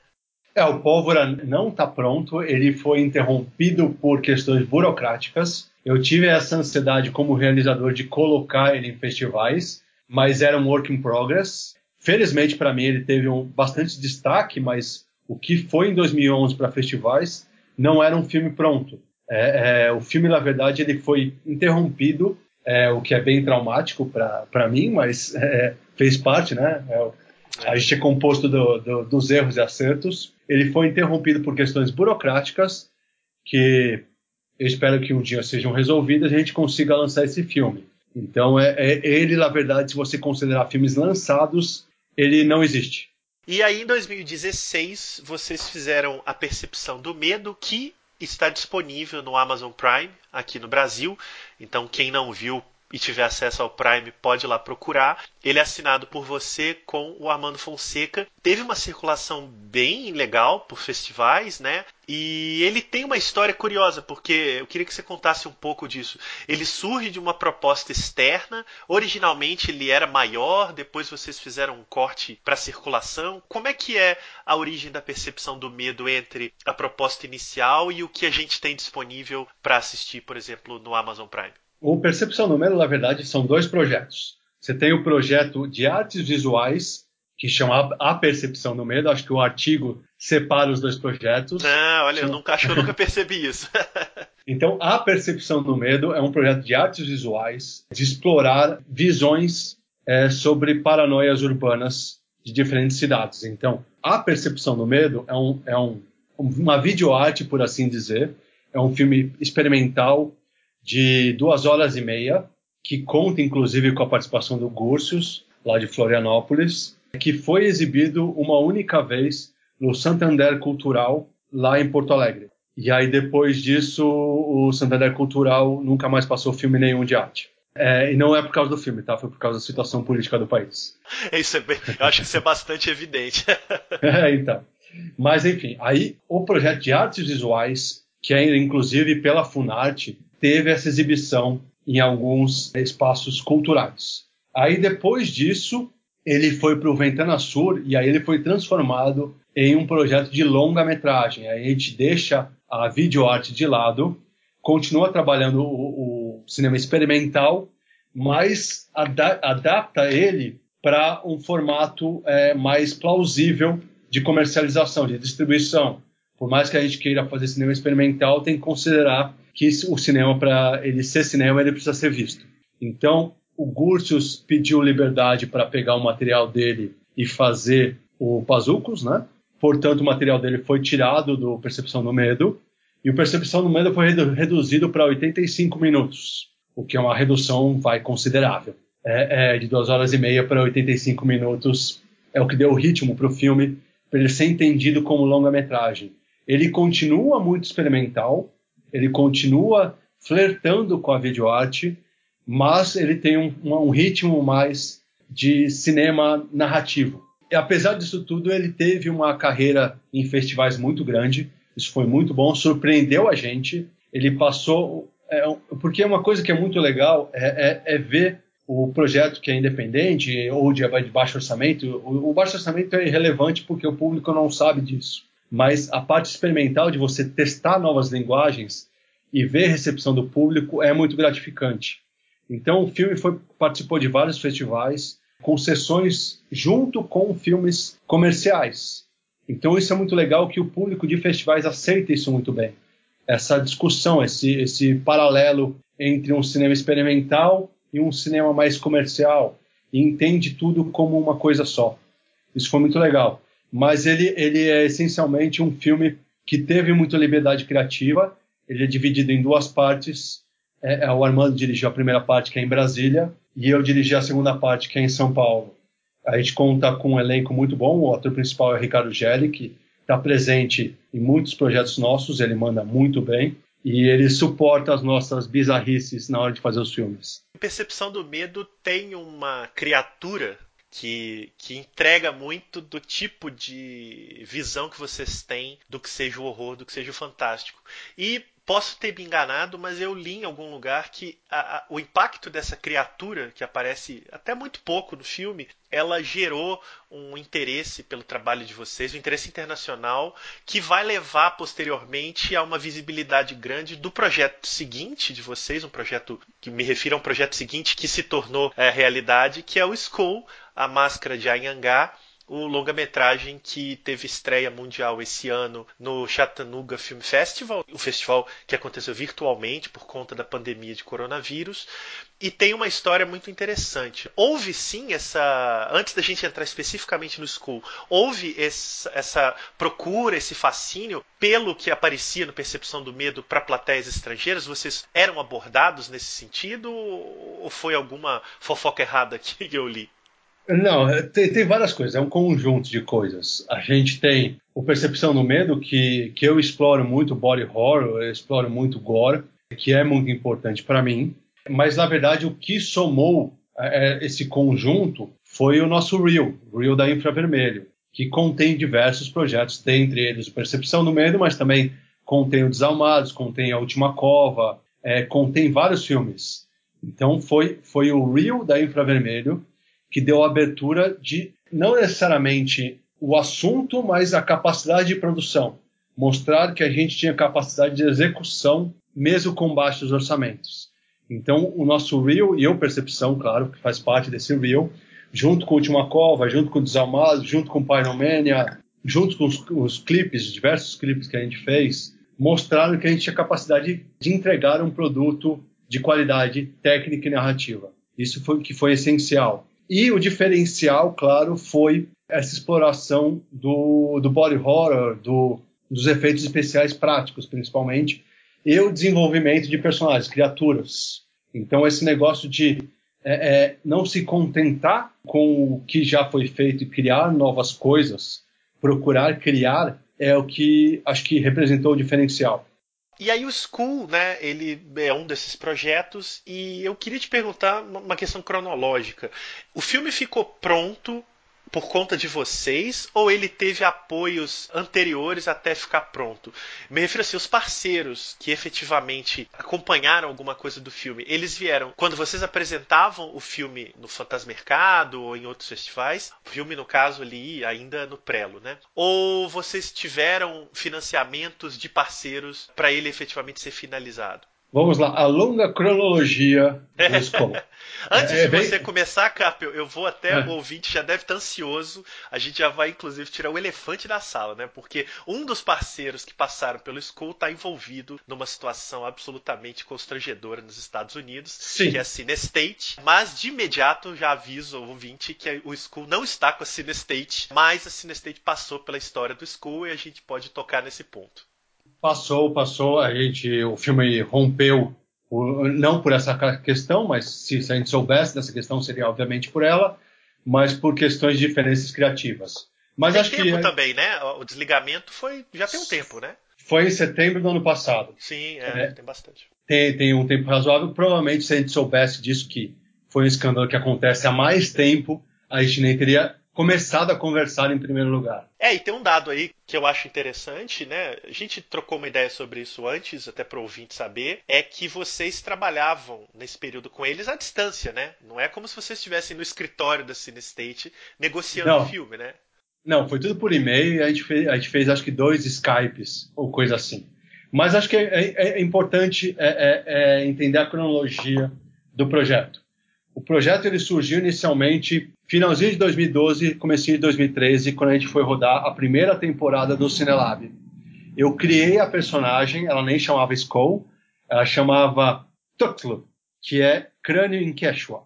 É, o Pólvora não está pronto, ele foi interrompido por questões burocráticas. Eu tive essa ansiedade como realizador de colocar ele em festivais, mas era um work in progress. Felizmente para mim ele teve um bastante destaque, mas o que foi em 2011 para festivais não era um filme pronto. É, é, o filme, na verdade, ele foi interrompido, é, o que é bem traumático para mim, mas é, fez parte, né? a gente é composto do, do, dos erros e acertos. Ele foi interrompido por questões burocráticas que eu espero que um dia sejam resolvidas e a gente consiga lançar esse filme. Então, é, é, ele, na verdade, se você considerar filmes lançados, ele não existe. E aí, em 2016, vocês fizeram A Percepção do Medo, que está disponível no Amazon Prime, aqui no Brasil. Então, quem não viu e tiver acesso ao Prime, pode ir lá procurar. Ele é assinado por você com o Armando Fonseca. Teve uma circulação bem legal por festivais, né? E ele tem uma história curiosa, porque eu queria que você contasse um pouco disso. Ele surge de uma proposta externa. Originalmente ele era maior, depois vocês fizeram um corte para circulação. Como é que é a origem da percepção do medo entre a proposta inicial e o que a gente tem disponível para assistir, por exemplo, no Amazon Prime? O Percepção do Medo, na verdade, são dois projetos. Você tem o projeto de artes visuais, que chama A Percepção do Medo. Acho que o artigo separa os dois projetos. Ah, olha, eu nunca, acho que eu nunca percebi isso. (laughs) (laughs) então, A Percepção do Medo é um projeto de artes visuais, de explorar visões é, sobre paranoias urbanas de diferentes cidades. Então, A Percepção do Medo é, um, é um, uma videoarte, por assim dizer. É um filme experimental de duas horas e meia, que conta inclusive com a participação do Gursius, lá de Florianópolis, que foi exibido uma única vez no Santander Cultural, lá em Porto Alegre. E aí, depois disso, o Santander Cultural nunca mais passou filme nenhum de arte. É, e não é por causa do filme, tá? Foi por causa da situação política do país. (laughs) Isso é bem, eu acho que isso é bastante evidente. (laughs) é, então. Mas, enfim, aí o projeto de artes visuais, que é inclusive pela Funarte, teve essa exibição em alguns espaços culturais. Aí depois disso, ele foi para o Ventana Sur e aí ele foi transformado em um projeto de longa-metragem. Aí a gente deixa a videoarte de lado, continua trabalhando o, o cinema experimental, mas ada adapta ele para um formato é, mais plausível de comercialização, de distribuição. Por mais que a gente queira fazer cinema experimental, tem que considerar que o cinema, para ele ser cinema, ele precisa ser visto. Então, o Gursius pediu liberdade para pegar o material dele e fazer o Pazucos, né? Portanto, o material dele foi tirado do Percepção do Medo e o Percepção do Medo foi reduzido para 85 minutos, o que é uma redução vai considerável. É, é de duas horas e meia para 85 minutos é o que deu o ritmo para o filme para ele ser entendido como longa-metragem. Ele continua muito experimental, ele continua flertando com a videoarte, mas ele tem um, um ritmo mais de cinema narrativo. E, apesar disso tudo, ele teve uma carreira em festivais muito grande. Isso foi muito bom, surpreendeu a gente. Ele passou. É, porque uma coisa que é muito legal é, é, é, ver o projeto que é independente ou de, de baixo orçamento. O, o baixo orçamento é irrelevante porque o público não sabe disso. Mas a parte experimental de você testar novas linguagens e ver a recepção do público é muito gratificante. Então o filme foi, participou de vários festivais, com sessões junto com filmes comerciais. Então isso é muito legal que o público de festivais aceita isso muito bem. Essa discussão, esse, esse paralelo entre um cinema experimental e um cinema mais comercial e entende tudo como uma coisa só. Isso foi muito legal. Mas ele, ele é essencialmente um filme que teve muita liberdade criativa. Ele é dividido em duas partes é, é, o Armando dirigiu a primeira parte, que é em Brasília, e eu dirigi a segunda parte, que é em São Paulo. A gente conta com um elenco muito bom, o ator principal é Ricardo Gelli, que está presente em muitos projetos nossos, ele manda muito bem, e ele suporta as nossas bizarrices na hora de fazer os filmes. Percepção do Medo tem uma criatura que, que entrega muito do tipo de visão que vocês têm do que seja o horror, do que seja o fantástico. E posso ter me enganado, mas eu li em algum lugar que a, a, o impacto dessa criatura, que aparece até muito pouco no filme, ela gerou um interesse pelo trabalho de vocês, um interesse internacional, que vai levar posteriormente a uma visibilidade grande do projeto seguinte de vocês, um projeto que me refiro a um projeto seguinte que se tornou é, realidade, que é o Skull, a máscara de Anhangá o longa-metragem que teve estreia mundial esse ano no Chattanooga Film Festival, o festival que aconteceu virtualmente por conta da pandemia de coronavírus. E tem uma história muito interessante. Houve sim essa. Antes da gente entrar especificamente no School, houve essa, essa procura, esse fascínio pelo que aparecia no Percepção do Medo para plateias estrangeiras? Vocês eram abordados nesse sentido? Ou foi alguma fofoca errada que (laughs) eu li? Não, é, tem, tem, várias coisas, é um conjunto de coisas. A gente tem o Percepção do Medo, que, que eu exploro muito body horror, eu exploro muito gore, que é muito importante para mim. Mas, na verdade, o que somou é, é, esse conjunto foi o nosso Reel, o Reel da Infravermelho, que contém diversos projetos, dentre eles o Percepção do Medo, mas também contém o Desalmados, contém a Última Cova, é, contém vários filmes. Então, foi, foi o Reel da Infravermelho que deu abertura de não necessariamente o assunto, mas a capacidade de produção. Mostrar que a gente tinha capacidade de execução, mesmo com baixos orçamentos. Então, o nosso Reel, e eu Percepção, claro, que faz parte desse Reel, junto com Última Cova, junto com Desalmado, junto com Pyromania, junto com os, os clipes, diversos clipes que a gente fez, mostraram que a gente tinha capacidade de entregar um produto de qualidade técnica e narrativa. Isso foi que foi essencial. E o diferencial, claro, foi essa exploração do, do body horror, do, dos efeitos especiais práticos, principalmente, e o desenvolvimento de personagens, criaturas. Então, esse negócio de é, é, não se contentar com o que já foi feito e criar novas coisas, procurar criar, é o que acho que representou o diferencial. E aí o School, né, ele é um desses projetos e eu queria te perguntar uma questão cronológica. O filme ficou pronto por conta de vocês ou ele teve apoios anteriores até ficar pronto? Me refiro assim, os parceiros que efetivamente acompanharam alguma coisa do filme, eles vieram quando vocês apresentavam o filme no Fantasmercado ou em outros festivais, o filme no caso ali ainda no prelo, né? Ou vocês tiveram financiamentos de parceiros para ele efetivamente ser finalizado? Vamos lá, a longa cronologia do Skull. (laughs) Antes é, de bem... você começar, Capel, eu vou até, é. o ouvinte já deve estar ansioso, a gente já vai inclusive tirar o elefante da sala, né? Porque um dos parceiros que passaram pelo Skull está envolvido numa situação absolutamente constrangedora nos Estados Unidos, Sim. que é a Cinestate, mas de imediato já aviso o ouvinte que o Skull não está com a Cinestate, mas a Cinestate passou pela história do Skull e a gente pode tocar nesse ponto. Passou, passou. A gente, o filme rompeu, não por essa questão, mas se, se a gente soubesse dessa questão, seria obviamente por ela, mas por questões de diferenças criativas. Mas tem acho tempo que também, né? O desligamento foi já tem um tempo, né? Foi em setembro do ano passado. Sim, é, é, tem bastante. Tem, tem um tempo razoável. Provavelmente, se a gente soubesse disso, que foi um escândalo que acontece há mais tempo, a gente nem teria começado a conversar em primeiro lugar. É, e tem um dado aí que eu acho interessante, né? A gente trocou uma ideia sobre isso antes, até para o ouvinte saber, é que vocês trabalhavam nesse período com eles à distância, né? Não é como se vocês estivessem no escritório da Cinestate negociando o filme, né? Não, foi tudo por e-mail e a gente fez, a gente fez acho que dois Skypes ou coisa assim. Mas acho que é, é, é importante é, é, é entender a cronologia do projeto. O projeto ele surgiu inicialmente finalzinho de 2012, comecinho de 2013, quando a gente foi rodar a primeira temporada do Cinelab. Eu criei a personagem, ela nem chamava Skull, ela chamava Tuxlu, que é crânio em Quechua.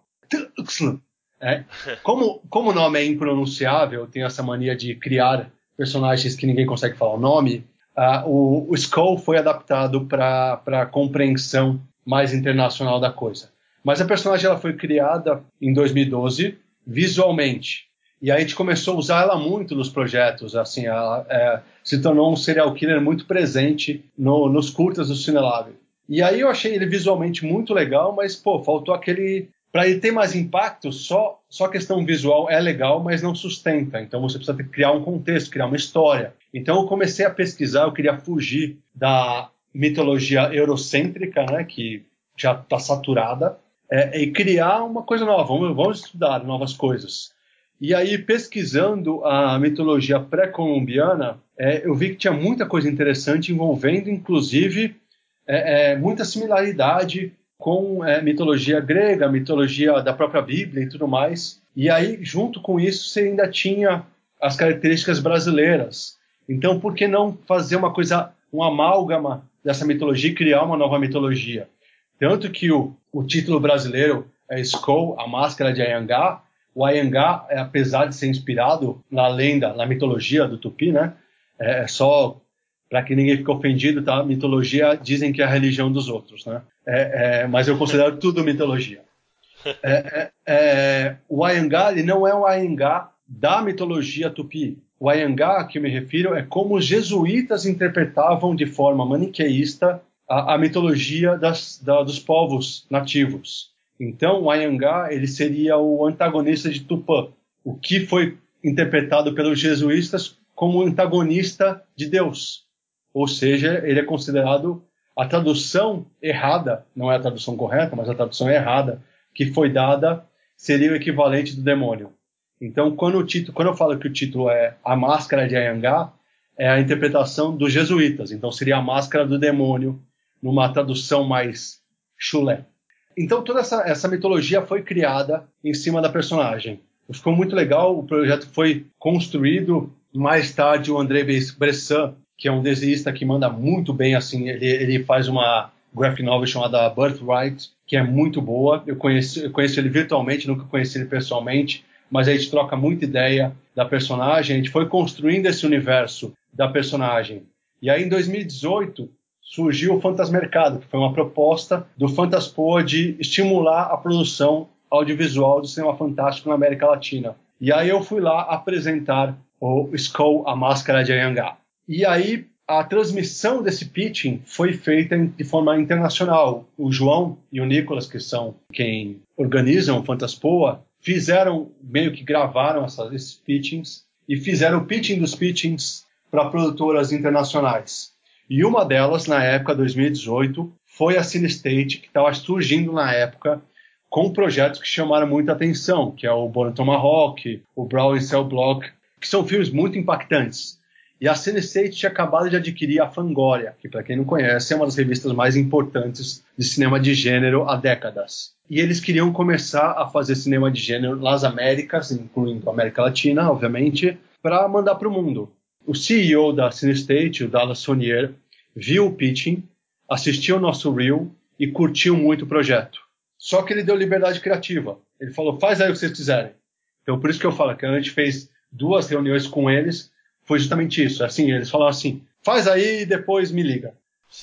Tuxlu. É. Como, como o nome é impronunciável, tem essa mania de criar personagens que ninguém consegue falar o nome, uh, o, o Skull foi adaptado para a compreensão mais internacional da coisa. Mas a personagem ela foi criada em 2012 visualmente. E a gente começou a usar ela muito nos projetos, assim, ela é, se tornou um serial killer muito presente no, nos curtas do Cinelab. E aí eu achei ele visualmente muito legal, mas, pô, faltou aquele... Para ele ter mais impacto, só, só questão visual é legal, mas não sustenta. Então você precisa criar um contexto, criar uma história. Então eu comecei a pesquisar, eu queria fugir da mitologia eurocêntrica, né, que já está saturada, é, e criar uma coisa nova, vamos, vamos estudar novas coisas. E aí, pesquisando a mitologia pré-colombiana, é, eu vi que tinha muita coisa interessante envolvendo, inclusive, é, é muita similaridade com é, mitologia grega, mitologia da própria Bíblia e tudo mais. E aí, junto com isso, você ainda tinha as características brasileiras. Então, por que não fazer uma coisa, um amálgama dessa mitologia e criar uma nova mitologia? Tanto que o, o título brasileiro é Skull, a máscara de Ayangá. O Ayangá, é, apesar de ser inspirado na lenda, na mitologia do Tupi, né? É, é só para que ninguém fique ofendido, tá? Mitologia dizem que é a religião dos outros, né? É, é, mas eu considero (laughs) tudo mitologia. É, é, o Ayangá, ele não é o Ayangá da mitologia tupi. O Ayangá que eu me refiro é como os jesuítas interpretavam de forma maniqueísta a, a mitologia das, da, dos povos nativos. Então, o Ayangá ele seria o antagonista de Tupã, o que foi interpretado pelos jesuítas como antagonista de Deus. Ou seja, ele é considerado a tradução errada, não é a tradução correta, mas a tradução errada que foi dada seria o equivalente do demônio. Então, quando, título, quando eu falo que o título é A Máscara de Ayangá, é a interpretação dos jesuítas. Então, seria a máscara do demônio, numa tradução mais chulé. Então toda essa, essa mitologia foi criada em cima da personagem. Ficou muito legal, o projeto foi construído. Mais tarde o André Bressan, que é um desenhista que manda muito bem, assim, ele, ele faz uma graphic novel chamada Birthright, que é muito boa. Eu conheço, eu conheço ele virtualmente, nunca conheci ele pessoalmente, mas a gente troca muita ideia da personagem. A gente foi construindo esse universo da personagem. E aí, em 2018, surgiu o Fantasmercado, que foi uma proposta do Fantaspoa de estimular a produção audiovisual do cinema fantástico na América Latina. E aí eu fui lá apresentar o Skull, a Máscara de Ayangá. E aí a transmissão desse pitching foi feita de forma internacional. O João e o Nicolas, que são quem organizam o Fantaspoa, fizeram, meio que gravaram essas, esses pitchings e fizeram o pitching dos pitchings para produtoras internacionais. E uma delas, na época, 2018, foi a Cinestate, que estava surgindo na época com projetos que chamaram muita atenção, que é o Born Tomahawk, o Brown Cell Block, que são filmes muito impactantes. E a Cinestate tinha acabado de adquirir a Fangoria, que para quem não conhece é uma das revistas mais importantes de cinema de gênero há décadas. E eles queriam começar a fazer cinema de gênero nas Américas, incluindo a América Latina, obviamente, para mandar para o mundo. O CEO da Cinestate, o Dallas Sonier, viu o pitching, assistiu o nosso reel e curtiu muito o projeto. Só que ele deu liberdade criativa. Ele falou, faz aí o que vocês quiserem. Então, por isso que eu falo que a gente fez duas reuniões com eles, foi justamente isso. Assim, eles falaram assim, faz aí e depois me liga.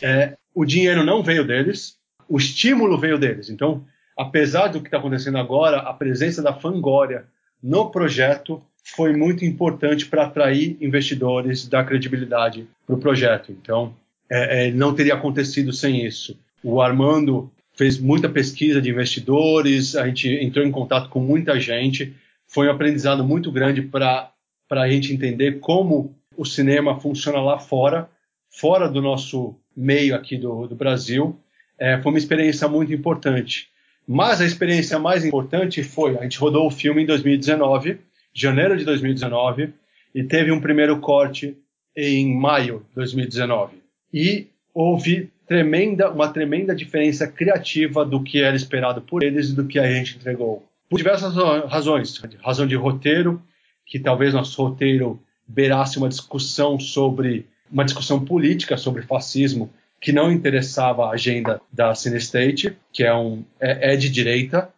É, o dinheiro não veio deles, o estímulo veio deles. Então, apesar do que está acontecendo agora, a presença da Fangoria no projeto foi muito importante para atrair investidores, dar credibilidade para o projeto. Então, é, é, não teria acontecido sem isso. O Armando fez muita pesquisa de investidores, a gente entrou em contato com muita gente, foi um aprendizado muito grande para a gente entender como o cinema funciona lá fora, fora do nosso meio aqui do, do Brasil. É, foi uma experiência muito importante. Mas a experiência mais importante foi, a gente rodou o filme em 2019, janeiro de 2019, e teve um primeiro corte em maio de 2019. E houve tremenda, uma tremenda diferença criativa do que era esperado por eles e do que a gente entregou. Por diversas razões. Razão de roteiro, que talvez nosso roteiro beirasse uma discussão sobre uma discussão política sobre fascismo que não interessava a agenda da Cinestate, que é, um, é, é de direita,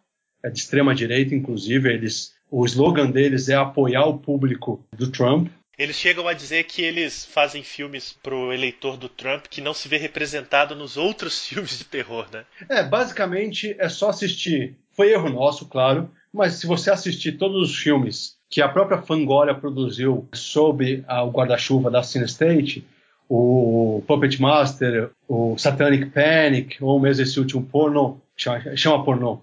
é de extrema direita, inclusive. Eles, o slogan deles é apoiar o público do Trump. Eles chegam a dizer que eles fazem filmes pro eleitor do Trump que não se vê representado nos outros (laughs) filmes de terror, né? É, basicamente é só assistir. Foi erro nosso, claro, mas se você assistir todos os filmes que a própria Fangoria produziu sob o guarda-chuva da Cinestate, o Puppet Master, o Satanic Panic, ou mesmo esse último porno, chama, chama pornô,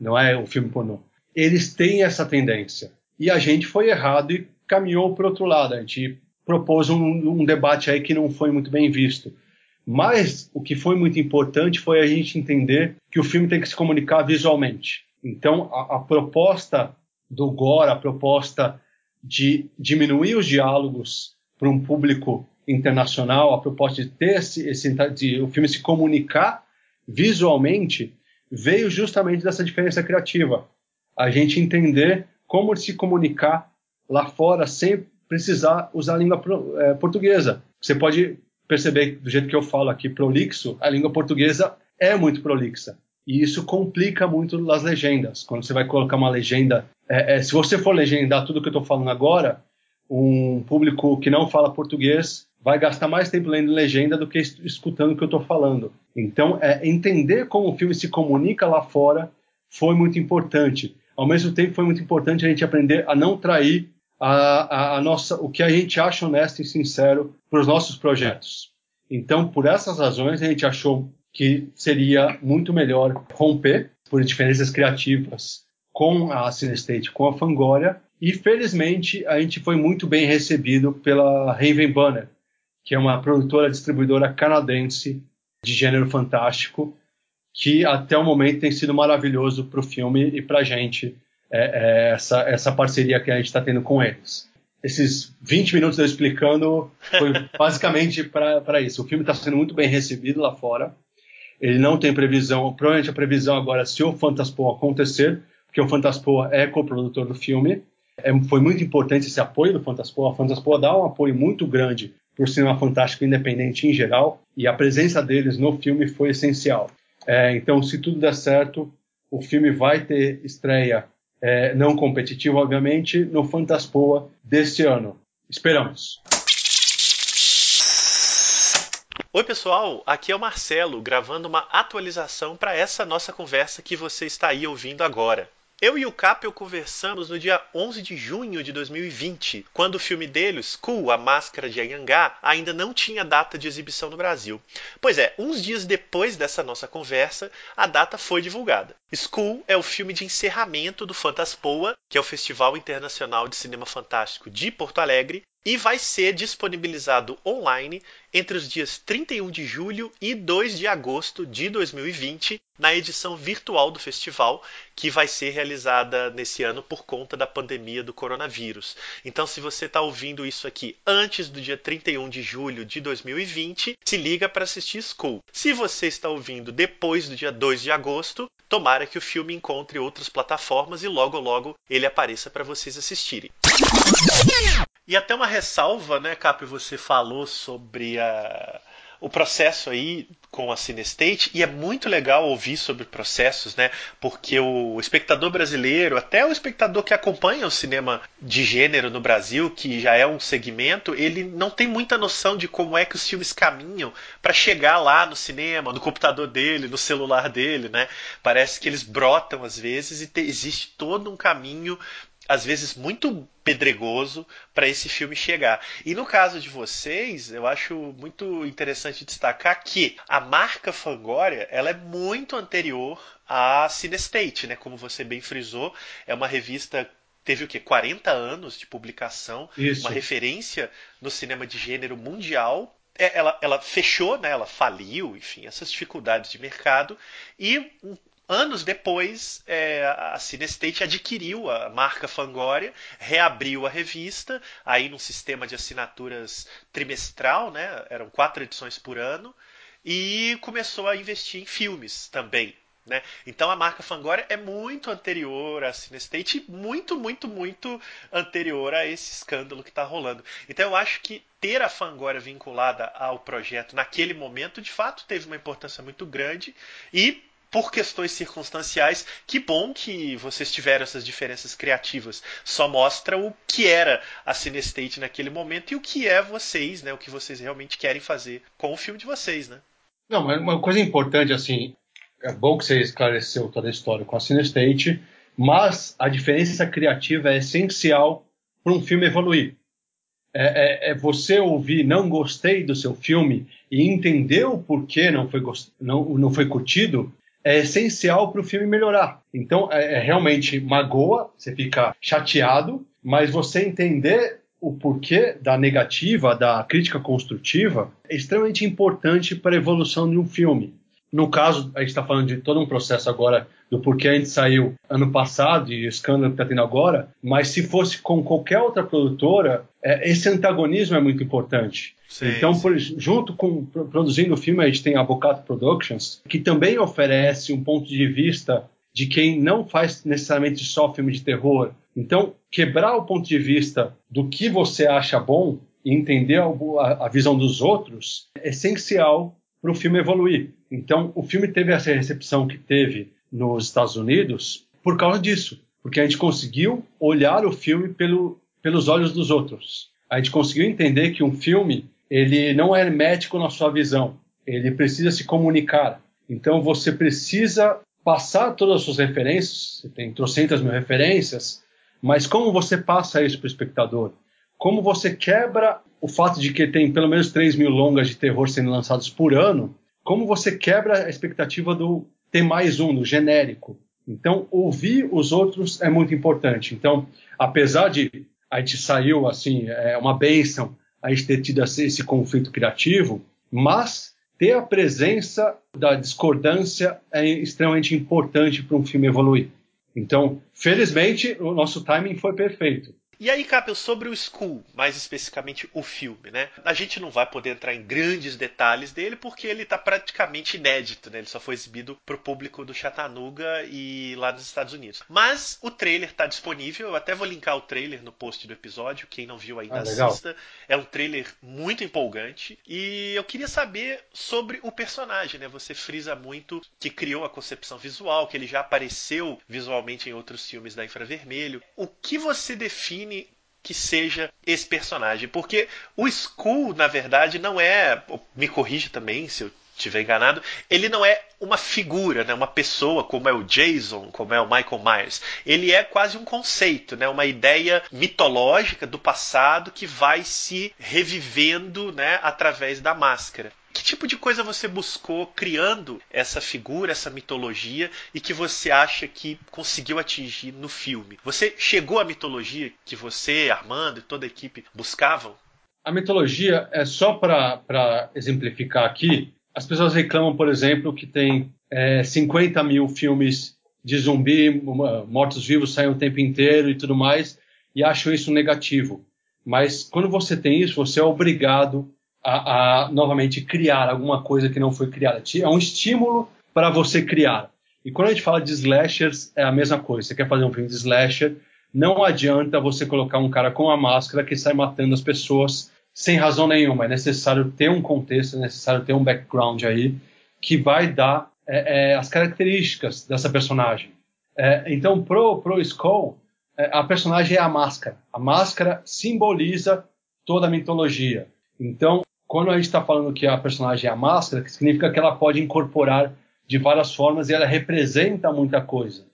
não é o filme pornô. Eles têm essa tendência. E a gente foi errado e caminhou para outro lado. A gente propôs um, um, debate aí que não foi muito bem visto. Mas o que foi muito importante foi a gente entender que o filme tem que se comunicar visualmente. Então, a, a proposta do Gore, a proposta de diminuir os diálogos para um público internacional, a proposta de ter esse, esse de o filme se comunicar visualmente, veio justamente dessa diferença criativa. A gente entender como se comunicar lá fora sem precisar usar a língua é, portuguesa. Você pode perceber do jeito que eu falo aqui prolixo, a língua portuguesa é muito prolixa. E isso complica muito as legendas. Quando você vai colocar uma legenda, é, é, se você for legendar tudo que eu estou falando agora, um público que não fala português vai gastar mais tempo lendo legenda do que escutando o que eu estou falando. Então, é, entender como o filme se comunica lá fora foi muito importante. Ao mesmo tempo, foi muito importante a gente aprender a não trair a, a, a nossa, o que a gente acha honesto e sincero para os nossos projetos. Então, por essas razões, a gente achou que seria muito melhor romper por diferenças criativas com a Cinestate, com a Fangoria, e felizmente a gente foi muito bem recebido pela Raven Banner, que é uma produtora distribuidora canadense de gênero fantástico, que até o momento tem sido maravilhoso para o filme e para a gente é, é essa, essa parceria que a gente está tendo com eles. Esses 20 minutos eu explicando foi (laughs) basicamente para isso. O filme está sendo muito bem recebido lá fora. Ele não tem previsão, provavelmente a previsão agora é se o Fantaspoa acontecer, porque o Fantaspoa é coprodutor do filme. É, foi muito importante esse apoio do Fantaspoa. A Fantaspoa dá um apoio muito grande para o cinema fantástico independente em geral, e a presença deles no filme foi essencial. É, então, se tudo der certo, o filme vai ter estreia é, não competitiva, obviamente, no Fantaspoa deste ano. Esperamos. Oi, pessoal, aqui é o Marcelo gravando uma atualização para essa nossa conversa que você está aí ouvindo agora. Eu e o Capel conversamos no dia 11 de junho de 2020, quando o filme dele, School, A Máscara de Anhangá, ainda não tinha data de exibição no Brasil. Pois é, uns dias depois dessa nossa conversa, a data foi divulgada. School é o filme de encerramento do Fantaspoa, que é o Festival Internacional de Cinema Fantástico de Porto Alegre, e vai ser disponibilizado online entre os dias 31 de julho e 2 de agosto de 2020 na edição virtual do festival, que vai ser realizada nesse ano por conta da pandemia do coronavírus. Então, se você está ouvindo isso aqui antes do dia 31 de julho de 2020, se liga para assistir School. Se você está ouvindo depois do dia 2 de agosto, tomara que o filme encontre outras plataformas e logo logo ele apareça para vocês assistirem. E até uma ressalva, né, Cap, você falou sobre a, o processo aí com a Cinestate e é muito legal ouvir sobre processos, né? Porque o espectador brasileiro, até o espectador que acompanha o cinema de gênero no Brasil, que já é um segmento, ele não tem muita noção de como é que os filmes caminham para chegar lá no cinema, no computador dele, no celular dele, né? Parece que eles brotam às vezes e te, existe todo um caminho às vezes muito pedregoso para esse filme chegar. E no caso de vocês, eu acho muito interessante destacar que a marca Fangoria, ela é muito anterior à Cinestate, né? Como você bem frisou, é uma revista teve o que 40 anos de publicação, Isso. uma referência no cinema de gênero mundial. É, ela, ela fechou, né? Ela faliu, enfim, essas dificuldades de mercado e Anos depois, é, a Cinestate adquiriu a marca Fangoria, reabriu a revista, aí num sistema de assinaturas trimestral, né? eram quatro edições por ano, e começou a investir em filmes também. Né? Então a marca Fangoria é muito anterior à Cinestate, muito, muito, muito anterior a esse escândalo que está rolando. Então eu acho que ter a Fangoria vinculada ao projeto naquele momento, de fato, teve uma importância muito grande e por questões circunstanciais, que bom que vocês tiveram essas diferenças criativas. Só mostra o que era a Cinestate naquele momento e o que é vocês, né? O que vocês realmente querem fazer com o filme de vocês, né? Não, mas uma coisa importante, assim, é bom que você esclareceu toda a história com a Cinestate, mas a diferença criativa é essencial para um filme evoluir. É, é, é, você ouvir não gostei do seu filme e entender o porquê não foi, não, não foi curtido é essencial para o filme melhorar. Então, é, é, realmente magoa, você fica chateado, mas você entender o porquê da negativa, da crítica construtiva, é extremamente importante para a evolução de um filme. No caso, a gente está falando de todo um processo agora do porquê a gente saiu ano passado e o escândalo que está tendo agora, mas se fosse com qualquer outra produtora, é, esse antagonismo é muito importante. Sim, então, sim. Por, junto com produzindo o filme, a gente tem a Bocato Productions, que também oferece um ponto de vista de quem não faz necessariamente só filme de terror. Então, quebrar o ponto de vista do que você acha bom e entender a, a, visão dos outros é essencial para o filme evoluir. Então, o filme teve essa recepção que teve nos Estados Unidos por causa disso, porque a gente conseguiu olhar o filme pelo, pelos olhos dos outros. A gente conseguiu entender que um filme ele não é hermético na sua visão, ele precisa se comunicar. Então, você precisa passar todas as suas referências, você tem trocentas mil referências, mas como você passa isso para o espectador? Como você quebra o fato de que tem pelo menos 3 mil longas de terror sendo lançados por ano, como você quebra a expectativa do ter mais um, do genérico. Então, ouvir os outros é muito importante. Então, apesar de a gente saiu assim, é uma benção a gente ter tido esse conflito criativo, mas ter a presença da discordância é extremamente importante para um filme evoluir. Então, felizmente, o nosso timing foi perfeito. E aí, Capel, sobre o School, mais especificamente o filme, né? A gente não vai poder entrar em grandes detalhes dele porque ele está praticamente inédito, né? Ele só foi exibido para o público do Chattanooga e lá nos Estados Unidos. Mas o trailer está disponível, eu até vou linkar o trailer no post do episódio, quem não viu ainda ah, assista. É um trailer muito empolgante e eu queria saber sobre o personagem, né? Você frisa muito que criou a concepção visual, que ele já apareceu visualmente em outros filmes da Infravermelho. O que você define que seja esse personagem. Porque o Skull, na verdade, não é. Me corrija também se eu estiver enganado, ele não é uma figura, né, uma pessoa como é o Jason, como é o Michael Myers. Ele é quase um conceito, né, uma ideia mitológica do passado que vai se revivendo né, através da máscara. Que tipo de coisa você buscou criando essa figura, essa mitologia e que você acha que conseguiu atingir no filme? Você chegou à mitologia que você, Armando e toda a equipe buscavam? A mitologia é só para exemplificar aqui. As pessoas reclamam, por exemplo, que tem é, 50 mil filmes de zumbi, mortos-vivos saem o tempo inteiro e tudo mais, e acham isso negativo. Mas quando você tem isso, você é obrigado a, a, novamente criar alguma coisa que não foi criada. É um estímulo para você criar. E quando a gente fala de slashers, é a mesma coisa. Você quer fazer um filme de slasher, não adianta você colocar um cara com a máscara que sai matando as pessoas sem razão nenhuma. É necessário ter um contexto, é necessário ter um background aí que vai dar é, é, as características dessa personagem. É, então, pro, pro Skull, é, a personagem é a máscara. A máscara simboliza toda a mitologia. Então, quando a gente está falando que a personagem é a máscara, significa que ela pode incorporar de várias formas e ela representa muita coisa.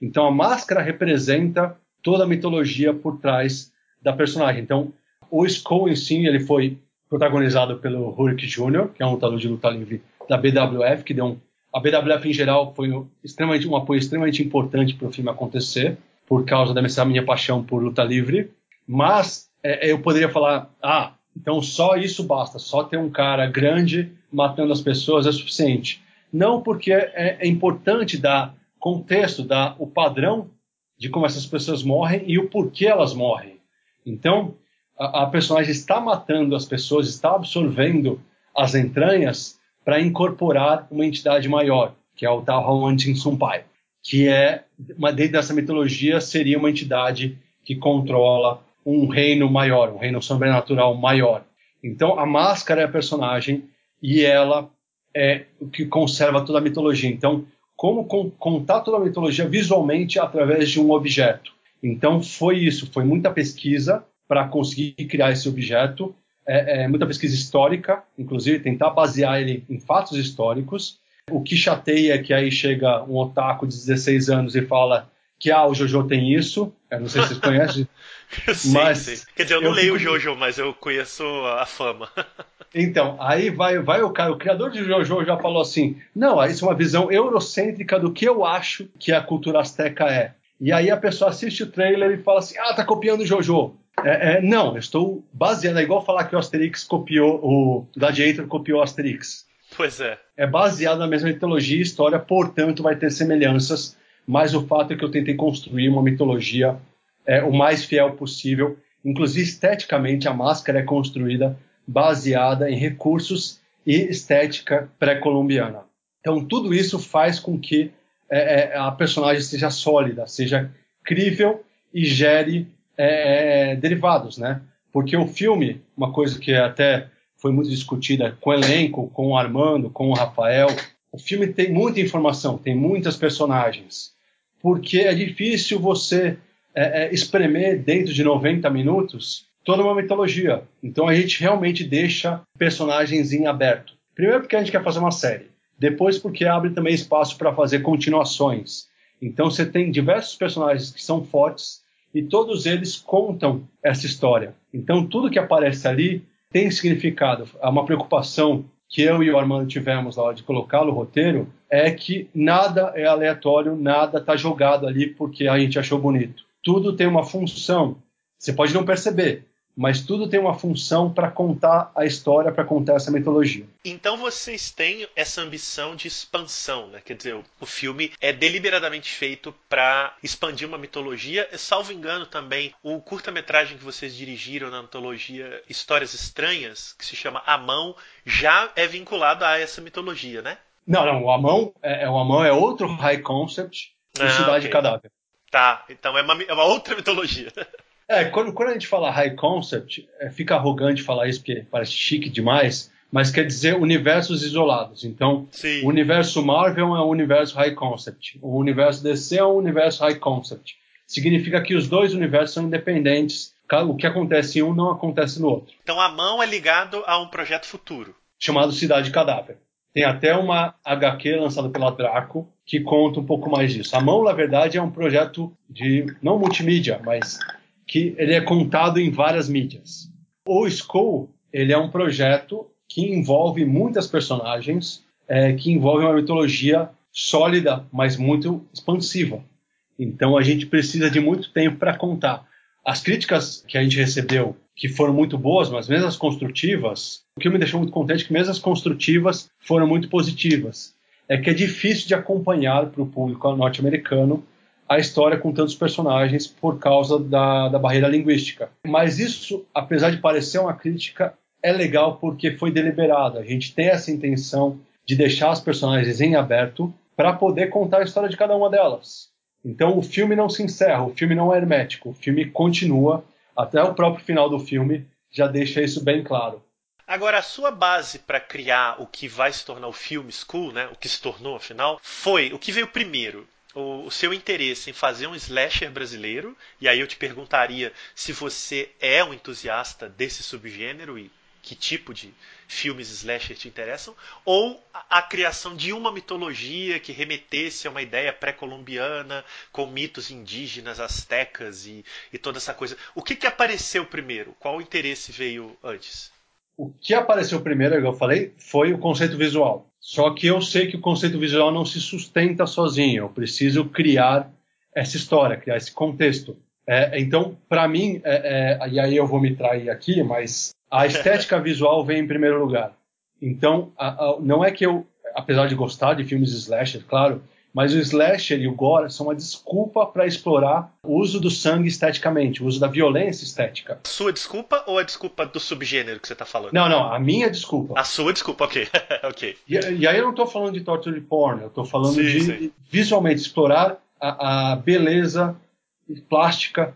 Então a máscara representa toda a mitologia por trás da personagem. Então o Skull em si ele foi protagonizado pelo Hulk Jr., que é um lutador de luta livre da BWF, que deu um a BWF em geral foi extremamente, um apoio extremamente importante para o filme acontecer, por causa da minha paixão por luta livre. Mas é, eu poderia falar, ah, então só isso basta, só ter um cara grande matando as pessoas é suficiente. Não, porque é, é importante dar contexto, dar o padrão de como essas pessoas morrem e o porquê elas morrem. Então, a, a personagem está matando as pessoas, está absorvendo as entranhas para incorporar uma entidade maior, que é o Tahawantin Sumpai, que é, uma, dentro dessa mitologia, seria uma entidade que controla um reino maior, um reino sobrenatural maior. Então a máscara é a personagem e ela é o que conserva toda a mitologia. Então, como contar toda a mitologia visualmente através de um objeto? Então foi isso, foi muita pesquisa para conseguir criar esse objeto, é, é, muita pesquisa histórica, inclusive tentar basear ele em fatos históricos. O que chateia é que aí chega um otaku de 16 anos e fala que ah, o Jojo tem isso. Eu não sei se vocês conhecem. (laughs) (laughs) sim, mas sim. Quer dizer, eu não eu leio o. Jojo, mas eu conheço a fama. (laughs) Então, aí vai, vai o cara, o criador de Jojo já falou assim: não, isso é uma visão eurocêntrica do que eu acho que a cultura asteca é. E aí a pessoa assiste o trailer e fala assim: ah, tá copiando o Jojo. É, é, não, eu estou baseando, é igual falar que o Asterix copiou, o Gladiator copiou o Asterix. Pois é. É baseado na mesma mitologia e história, portanto vai ter semelhanças, mas o fato é que eu tentei construir uma mitologia é, o mais fiel possível. Inclusive, esteticamente, a máscara é construída baseada em recursos e estética pré-colombiana. Então, tudo isso faz com que é, é a personagem seja sólida, seja crível e gere é, é, derivados, né? Porque o filme, uma coisa que até foi muito discutida com o elenco, com o Armando, com o Rafael, o filme tem muita informação, tem muitas personagens, porque é difícil você é, é, espremer dentro de 90 minutos toda uma mitologia. Então a gente realmente deixa personagens em aberto. Primeiro porque a gente quer fazer uma série, depois porque abre também espaço para fazer continuações. Então você tem diversos personagens que são fortes e todos eles contam essa história. Então tudo que aparece ali tem significado. Há uma preocupação que eu e o Armando tivemos na hora de colocá-lo no roteiro é que nada é aleatório, nada está jogado ali porque a gente achou bonito tudo tem uma função. Você pode não perceber, mas tudo tem uma função para contar a história, para contar essa mitologia. Então vocês têm essa ambição de expansão, né? Quer dizer, o filme é deliberadamente feito para expandir uma mitologia. Salvo engano também, o curta-metragem que vocês dirigiram na antologia Histórias Estranhas, que se chama A Mão, já é vinculado a essa mitologia, né? Não, não, o Amão é, o Amão é outro high concept de ah, Cidade okay. Cadáver. Tá, então é uma, é uma outra (laughs) mitologia. É, quando, quando a gente fala high concept, é, fica arrogante falar isso porque parece chique demais, mas quer dizer universos isolados. Então, Sim. o universo Marvel é um universo high concept, o universo DC é um universo high concept. Significa que os dois universos são independentes, o que acontece em um não acontece no outro. Então a mão é ligado a um projeto futuro. Chamado Cidade Cadáver. Tem até uma HQ lançada pela Draco que conta um pouco mais disso. A Mão, na verdade, é um projeto de não multimídia, mas que ele é contado em várias mídias. O Skull, ele é um projeto que envolve muitas personagens, é, que envolve uma mitologia sólida, mas muito expansiva. Então a gente precisa de muito tempo para contar. As críticas que a gente recebeu, que foram muito boas, mas mesmo as construtivas, o que me deixou muito contente é que mesmo as construtivas foram muito positivas. É que é difícil de acompanhar para o público norte-americano a história com tantos personagens por causa da, da barreira linguística. Mas isso, apesar de parecer uma crítica, é legal porque foi deliberado. A gente tem essa intenção de deixar as personagens em aberto para poder contar a história de cada uma delas. Então o filme não se encerra, o filme não é hermético, o filme continua até o próprio final do filme já deixa isso bem claro. Agora, a sua base para criar o que vai se tornar o filme School, né, o que se tornou afinal, foi o que veio primeiro? O, o, seu interesse em fazer um slasher brasileiro, e aí eu te perguntaria se você é um entusiasta desse subgênero e que tipo de filmes slasher te interessam, ou a, a criação de uma mitologia que remetesse a uma ideia pré-colombiana, com mitos indígenas, astecas e, e toda essa coisa. O que, que apareceu primeiro? Qual interesse veio antes? O que apareceu primeiro, como eu falei, foi o conceito visual. Só que eu sei que o conceito visual não se sustenta sozinho. Eu preciso criar essa história, criar esse contexto. É, então, para mim, é, é, e aí eu vou me trair aqui, mas a estética (laughs) visual vem em primeiro lugar. Então, a, a, não é que eu, apesar de gostar de filmes slasher, claro, mas o slasher e o gore são uma desculpa para explorar o uso do sangue esteticamente, o uso da violência estética. Sua desculpa ou a desculpa do subgênero que você está falando? Não, não, a minha desculpa. A sua desculpa, ok. (laughs) ok. E, e, aí eu não estou falando de torture porn, eu estou falando sim, de sim. visualmente explorar a, a, beleza plástica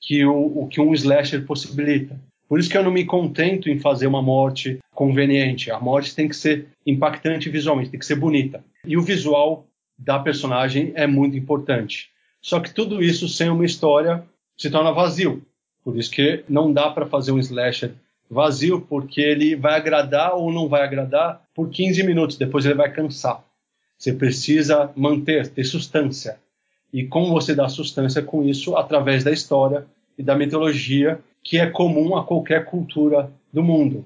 que, o, o, que um slasher possibilita. Por isso que eu não me contento em fazer uma morte conveniente. A morte tem que ser impactante visualmente, tem que ser bonita. E o visual da personagem é muito importante. Só que tudo isso sem uma história se torna vazio. Por isso que não dá para fazer um slasher vazio, porque ele vai agradar ou não vai agradar por 15 minutos, depois ele vai cansar. Você precisa manter, ter substância. E como você dá substância com isso? Através da história e da mitologia que é comum a qualquer cultura do mundo.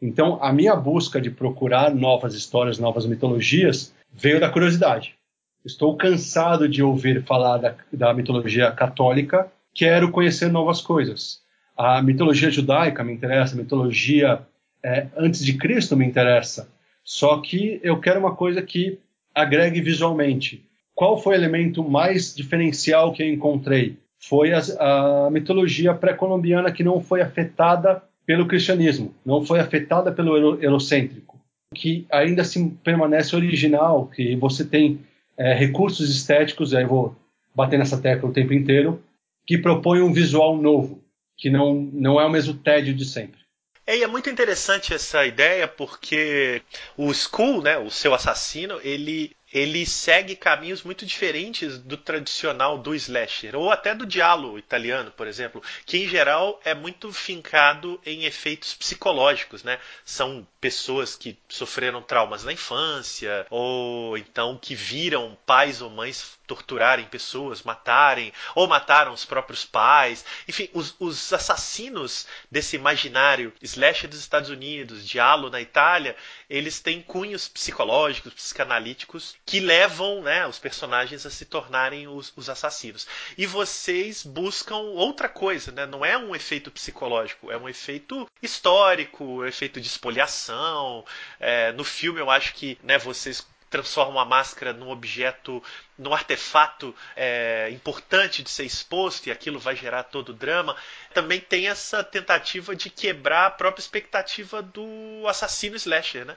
Então, a minha busca de procurar novas histórias, novas mitologias, veio da curiosidade. Estou cansado de ouvir falar da, da mitologia católica, quero conhecer novas coisas. A mitologia judaica me interessa, a mitologia é, antes de Cristo me interessa. Só que eu quero uma coisa que agregue visualmente. Qual foi o elemento mais diferencial que eu encontrei? foi a, a mitologia pré-colombiana que não foi afetada pelo cristianismo, não foi afetada pelo eurocêntrico, que ainda assim permanece original, que você tem é, recursos estéticos, aí eu vou bater nessa tecla o tempo inteiro, que propõe um visual novo, que não, não é o mesmo tédio de sempre. É, e é muito interessante essa ideia porque o Skull, né, o seu assassino, ele ele segue caminhos muito diferentes do tradicional do slasher, ou até do diálogo italiano, por exemplo, que em geral é muito fincado em efeitos psicológicos, né? São pessoas que sofreram traumas na infância, ou então que viram pais ou mães torturarem pessoas, matarem, ou mataram os próprios pais. Enfim, os, os assassinos desse imaginário slasher dos Estados Unidos, diálogo na Itália, eles têm cunhos psicológicos, psicanalíticos que levam né, os personagens a se tornarem os, os, assassinos. E vocês buscam outra coisa, né? não é um efeito psicológico, é um efeito histórico, um efeito de espoliação. É, no filme eu acho que né, vocês transformam a máscara num objeto, num artefato é, importante de ser exposto e aquilo vai gerar todo o drama. Também tem essa tentativa de quebrar a própria expectativa do assassino slasher, né?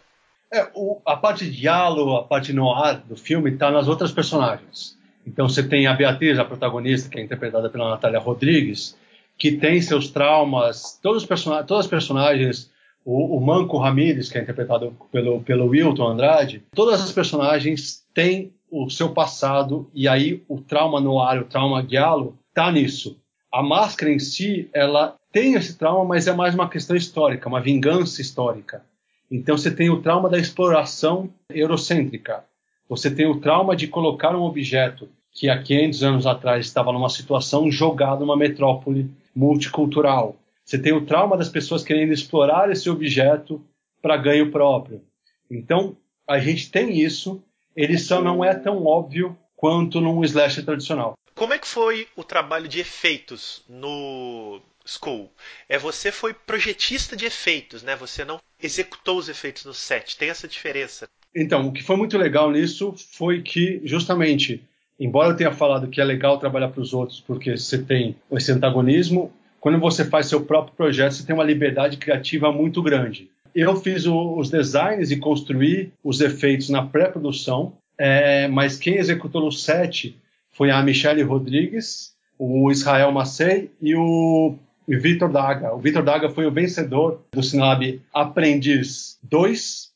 É, o, a parte de diálogo, a parte noir do filme está nas outras personagens. Então você tem a Beatriz, a protagonista, que é interpretada pela Natália Rodrigues, que tem seus traumas, todos os person todas as personagens, o, o Manco Ramírez, que é interpretado pelo, pelo Wilton Andrade, todas as personagens têm o seu passado e aí o trauma noir, o trauma giallo, está nisso. A máscara em si, ela tem esse trauma, mas é mais uma questão histórica, uma vingança histórica. Então você tem o trauma da exploração eurocêntrica. Você tem o trauma de colocar um objeto que há 500 anos atrás estava numa situação jogado numa metrópole multicultural. Você tem o trauma das pessoas querendo explorar esse objeto para ganho próprio. Então, a gente tem isso, ele só não é tão óbvio quanto num slasher tradicional. Como é que foi o trabalho de efeitos no School? É você foi projetista de efeitos, né? Você não executou os efeitos no set. Tem essa diferença. Então, o que foi muito legal nisso foi que justamente, embora eu tenha falado que é legal trabalhar para os outros porque você tem esse antagonismo, quando você faz seu próprio projeto, você tem uma liberdade criativa muito grande. Eu fiz o, os designs e construí os efeitos na pré-produção, é, mas quem executou no set foi a Michelle Rodrigues, o Israel Macei e o Vitor Daga. O Vitor Daga foi o vencedor do Sinab Aprendiz 2.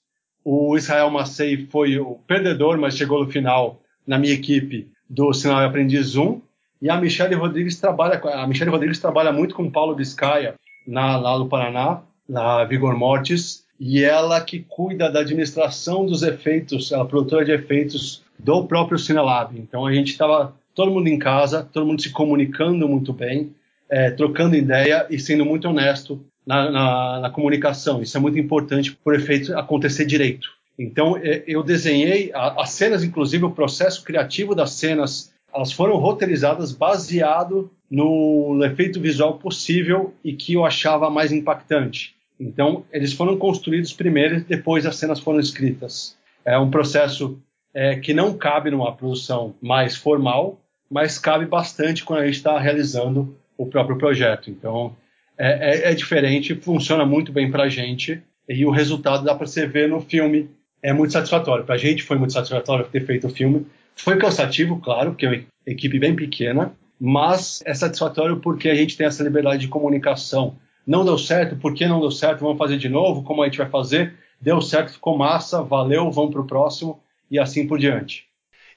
O Israel Macei foi o perdedor, mas chegou no final na minha equipe do Sinab Aprendiz 1. E a Michelle Rodrigues trabalha, a Michelle Rodrigues trabalha muito com Paulo Biscaia na, lá no Paraná, na Vigor Mortis, e ela que cuida da administração dos efeitos, ela é produtora de efeitos do próprio Cinelab. Então a gente estava todo mundo em casa, todo mundo se comunicando muito bem, é, trocando ideia e sendo muito honesto na, na, na comunicação. Isso é muito importante para o efeito acontecer direito. Então é, eu desenhei as cenas, inclusive o processo criativo das cenas elas foram roteirizadas baseado no, efeito visual possível e que eu achava mais impactante. Então, eles foram construídos primeiro e depois as cenas foram escritas. É um processo é, que não cabe numa produção mais formal, mas cabe bastante quando a gente está realizando o próprio projeto. Então, é, é, é diferente, funciona muito bem para a gente e o resultado dá para você ver no filme. É muito satisfatório. Para a gente foi muito satisfatório ter feito o filme, foi cansativo, claro, porque é uma equipe bem pequena, mas é satisfatório porque a gente tem essa liberdade de comunicação. Não deu certo, por que não deu certo? Vamos fazer de novo, como a gente vai fazer? Deu certo, ficou massa, valeu, vamos para o próximo e assim por diante.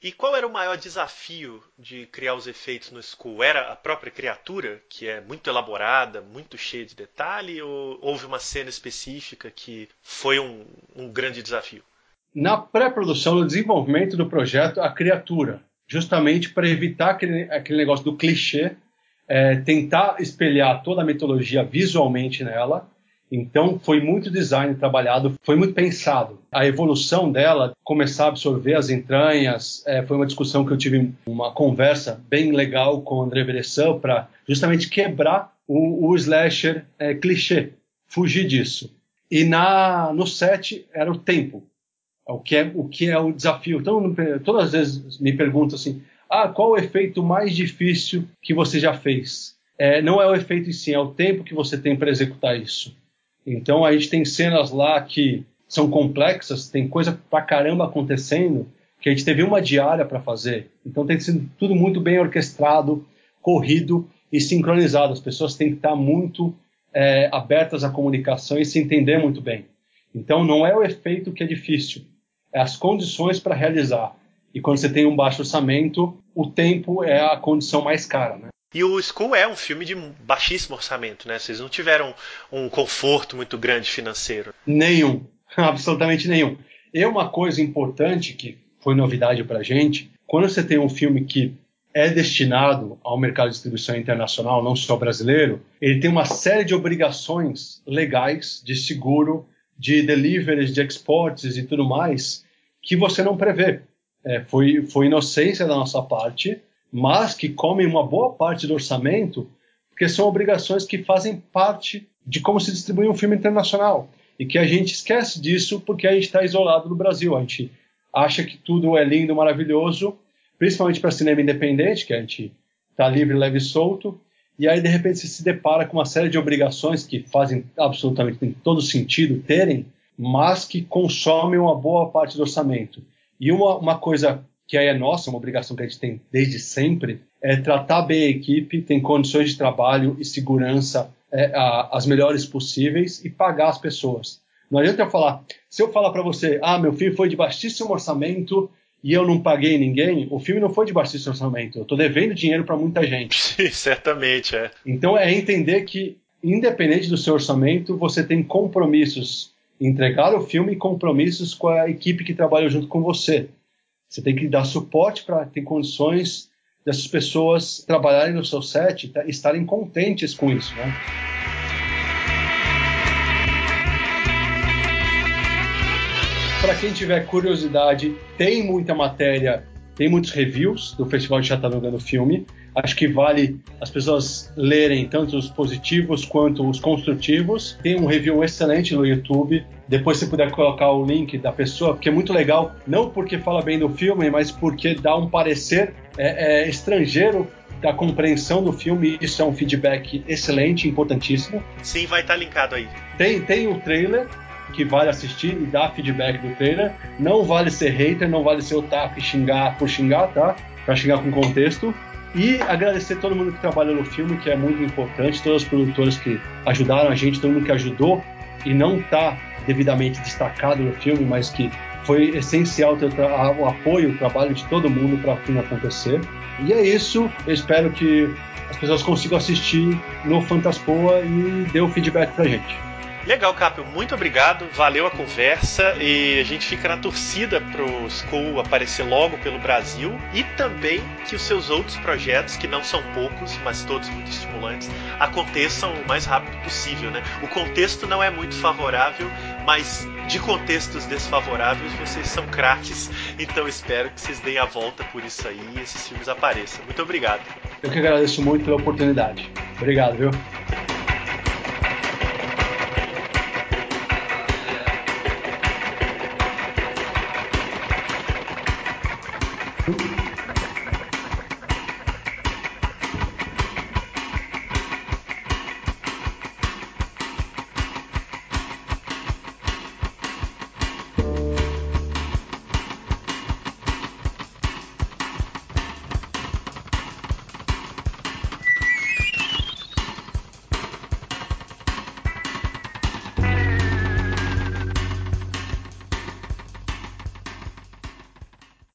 E qual era o maior desafio de criar os efeitos no Skull? Era a própria criatura, que é muito elaborada, muito cheia de detalhe, ou houve uma cena específica que foi um, um grande desafio? Na pré-produção, no desenvolvimento do projeto, a criatura, justamente para evitar aquele, aquele negócio do clichê, é, tentar espelhar toda a mitologia visualmente nela. Então, foi muito design trabalhado, foi muito pensado. A evolução dela, começar a absorver as entranhas, é, foi uma discussão que eu tive, uma conversa bem legal com o André Bressan para justamente quebrar o, o slasher é, clichê, fugir disso. E na, no set era o tempo o que é o que é o desafio. Então, todas as vezes me perguntam assim: ah, qual o efeito mais difícil que você já fez? É, não é o efeito em si, é o tempo que você tem para executar isso. Então, a gente tem cenas lá que são complexas, tem coisa pra caramba acontecendo, que a gente teve uma diária para fazer. Então, tem ser tudo muito bem orquestrado, corrido e sincronizado. As pessoas têm que estar muito é, abertas à comunicação e se entender muito bem. Então, não é o efeito que é difícil, é as condições para realizar. E quando você tem um baixo orçamento, o tempo é a condição mais cara, né? E o School é um filme de baixíssimo orçamento, né? Vocês não tiveram um conforto muito grande financeiro. Nenhum, (laughs) absolutamente nenhum. E uma coisa importante que foi novidade para gente, quando você tem um filme que é destinado ao mercado de distribuição internacional, não só brasileiro, ele tem uma série de obrigações legais de seguro, de deliveries, de exports e tudo mais, que você não prevê. É, foi, foi inocência da nossa parte, mas que comem uma boa parte do orçamento, porque são obrigações que fazem parte de como se distribui um filme internacional. E que a gente esquece disso porque a gente está isolado no Brasil. A gente acha que tudo é lindo, maravilhoso, principalmente para cinema independente, que a gente está livre, leve e solto. E aí, de repente, você se depara com uma série de obrigações que fazem absolutamente todo sentido terem, mas que consomem uma boa parte do orçamento. E uma, uma coisa que aí é nossa, uma obrigação que a gente tem desde sempre, é tratar bem a equipe, tem condições de trabalho e segurança é, a, as melhores possíveis e pagar as pessoas. Não adianta eu falar, se eu falar para você, ah, meu filme foi de baixíssimo orçamento e eu não paguei ninguém, o filme não foi de baixíssimo orçamento, eu estou devendo dinheiro para muita gente. (laughs) Sim, certamente, é. Então é entender que, independente do seu orçamento, você tem compromissos entregar o filme e compromissos com a equipe que trabalha junto com você. Você tem que dar suporte para ter condições dessas pessoas trabalharem no seu set e estarem contentes com isso, né? Para quem tiver curiosidade, tem muita matéria, tem muitos reviews do Festival de Chattanooga do filme. Acho que vale as pessoas lerem tanto os positivos quanto os construtivos. Tem um review excelente no YouTube. Depois, se puder colocar o link da pessoa, porque é muito legal, não porque fala bem do filme, mas porque dá um parecer é, é, estrangeiro da compreensão do filme. Isso é um feedback excelente, importantíssimo. Sim, vai estar tá linkado aí. Tem, tem o trailer que vale assistir e dar feedback do trailer. Não vale ser hater, não vale ser otaku e xingar por xingar, tá? Pra xingar com contexto. E agradecer todo mundo que trabalhou no filme, que é muito importante, todas as produtoras que ajudaram a gente, todo mundo que ajudou e não está devidamente destacado no filme, mas que foi essencial ter o apoio, o trabalho de todo mundo para o filme acontecer. E é isso, eu espero que as pessoas consigam assistir no Fantaspoa e dê o feedback pra gente. Legal, Capio, muito obrigado, valeu a conversa e a gente fica na torcida pro Skull aparecer logo pelo Brasil e também que os seus outros projetos, que não são poucos, mas todos muito estimulantes, aconteçam o mais rápido possível, né? O contexto não é muito favorável, mas de contextos desfavoráveis vocês são craques, então espero que vocês deem a volta por isso aí e esses filmes apareçam. Muito obrigado. Eu que agradeço muito pela oportunidade. Obrigado, viu?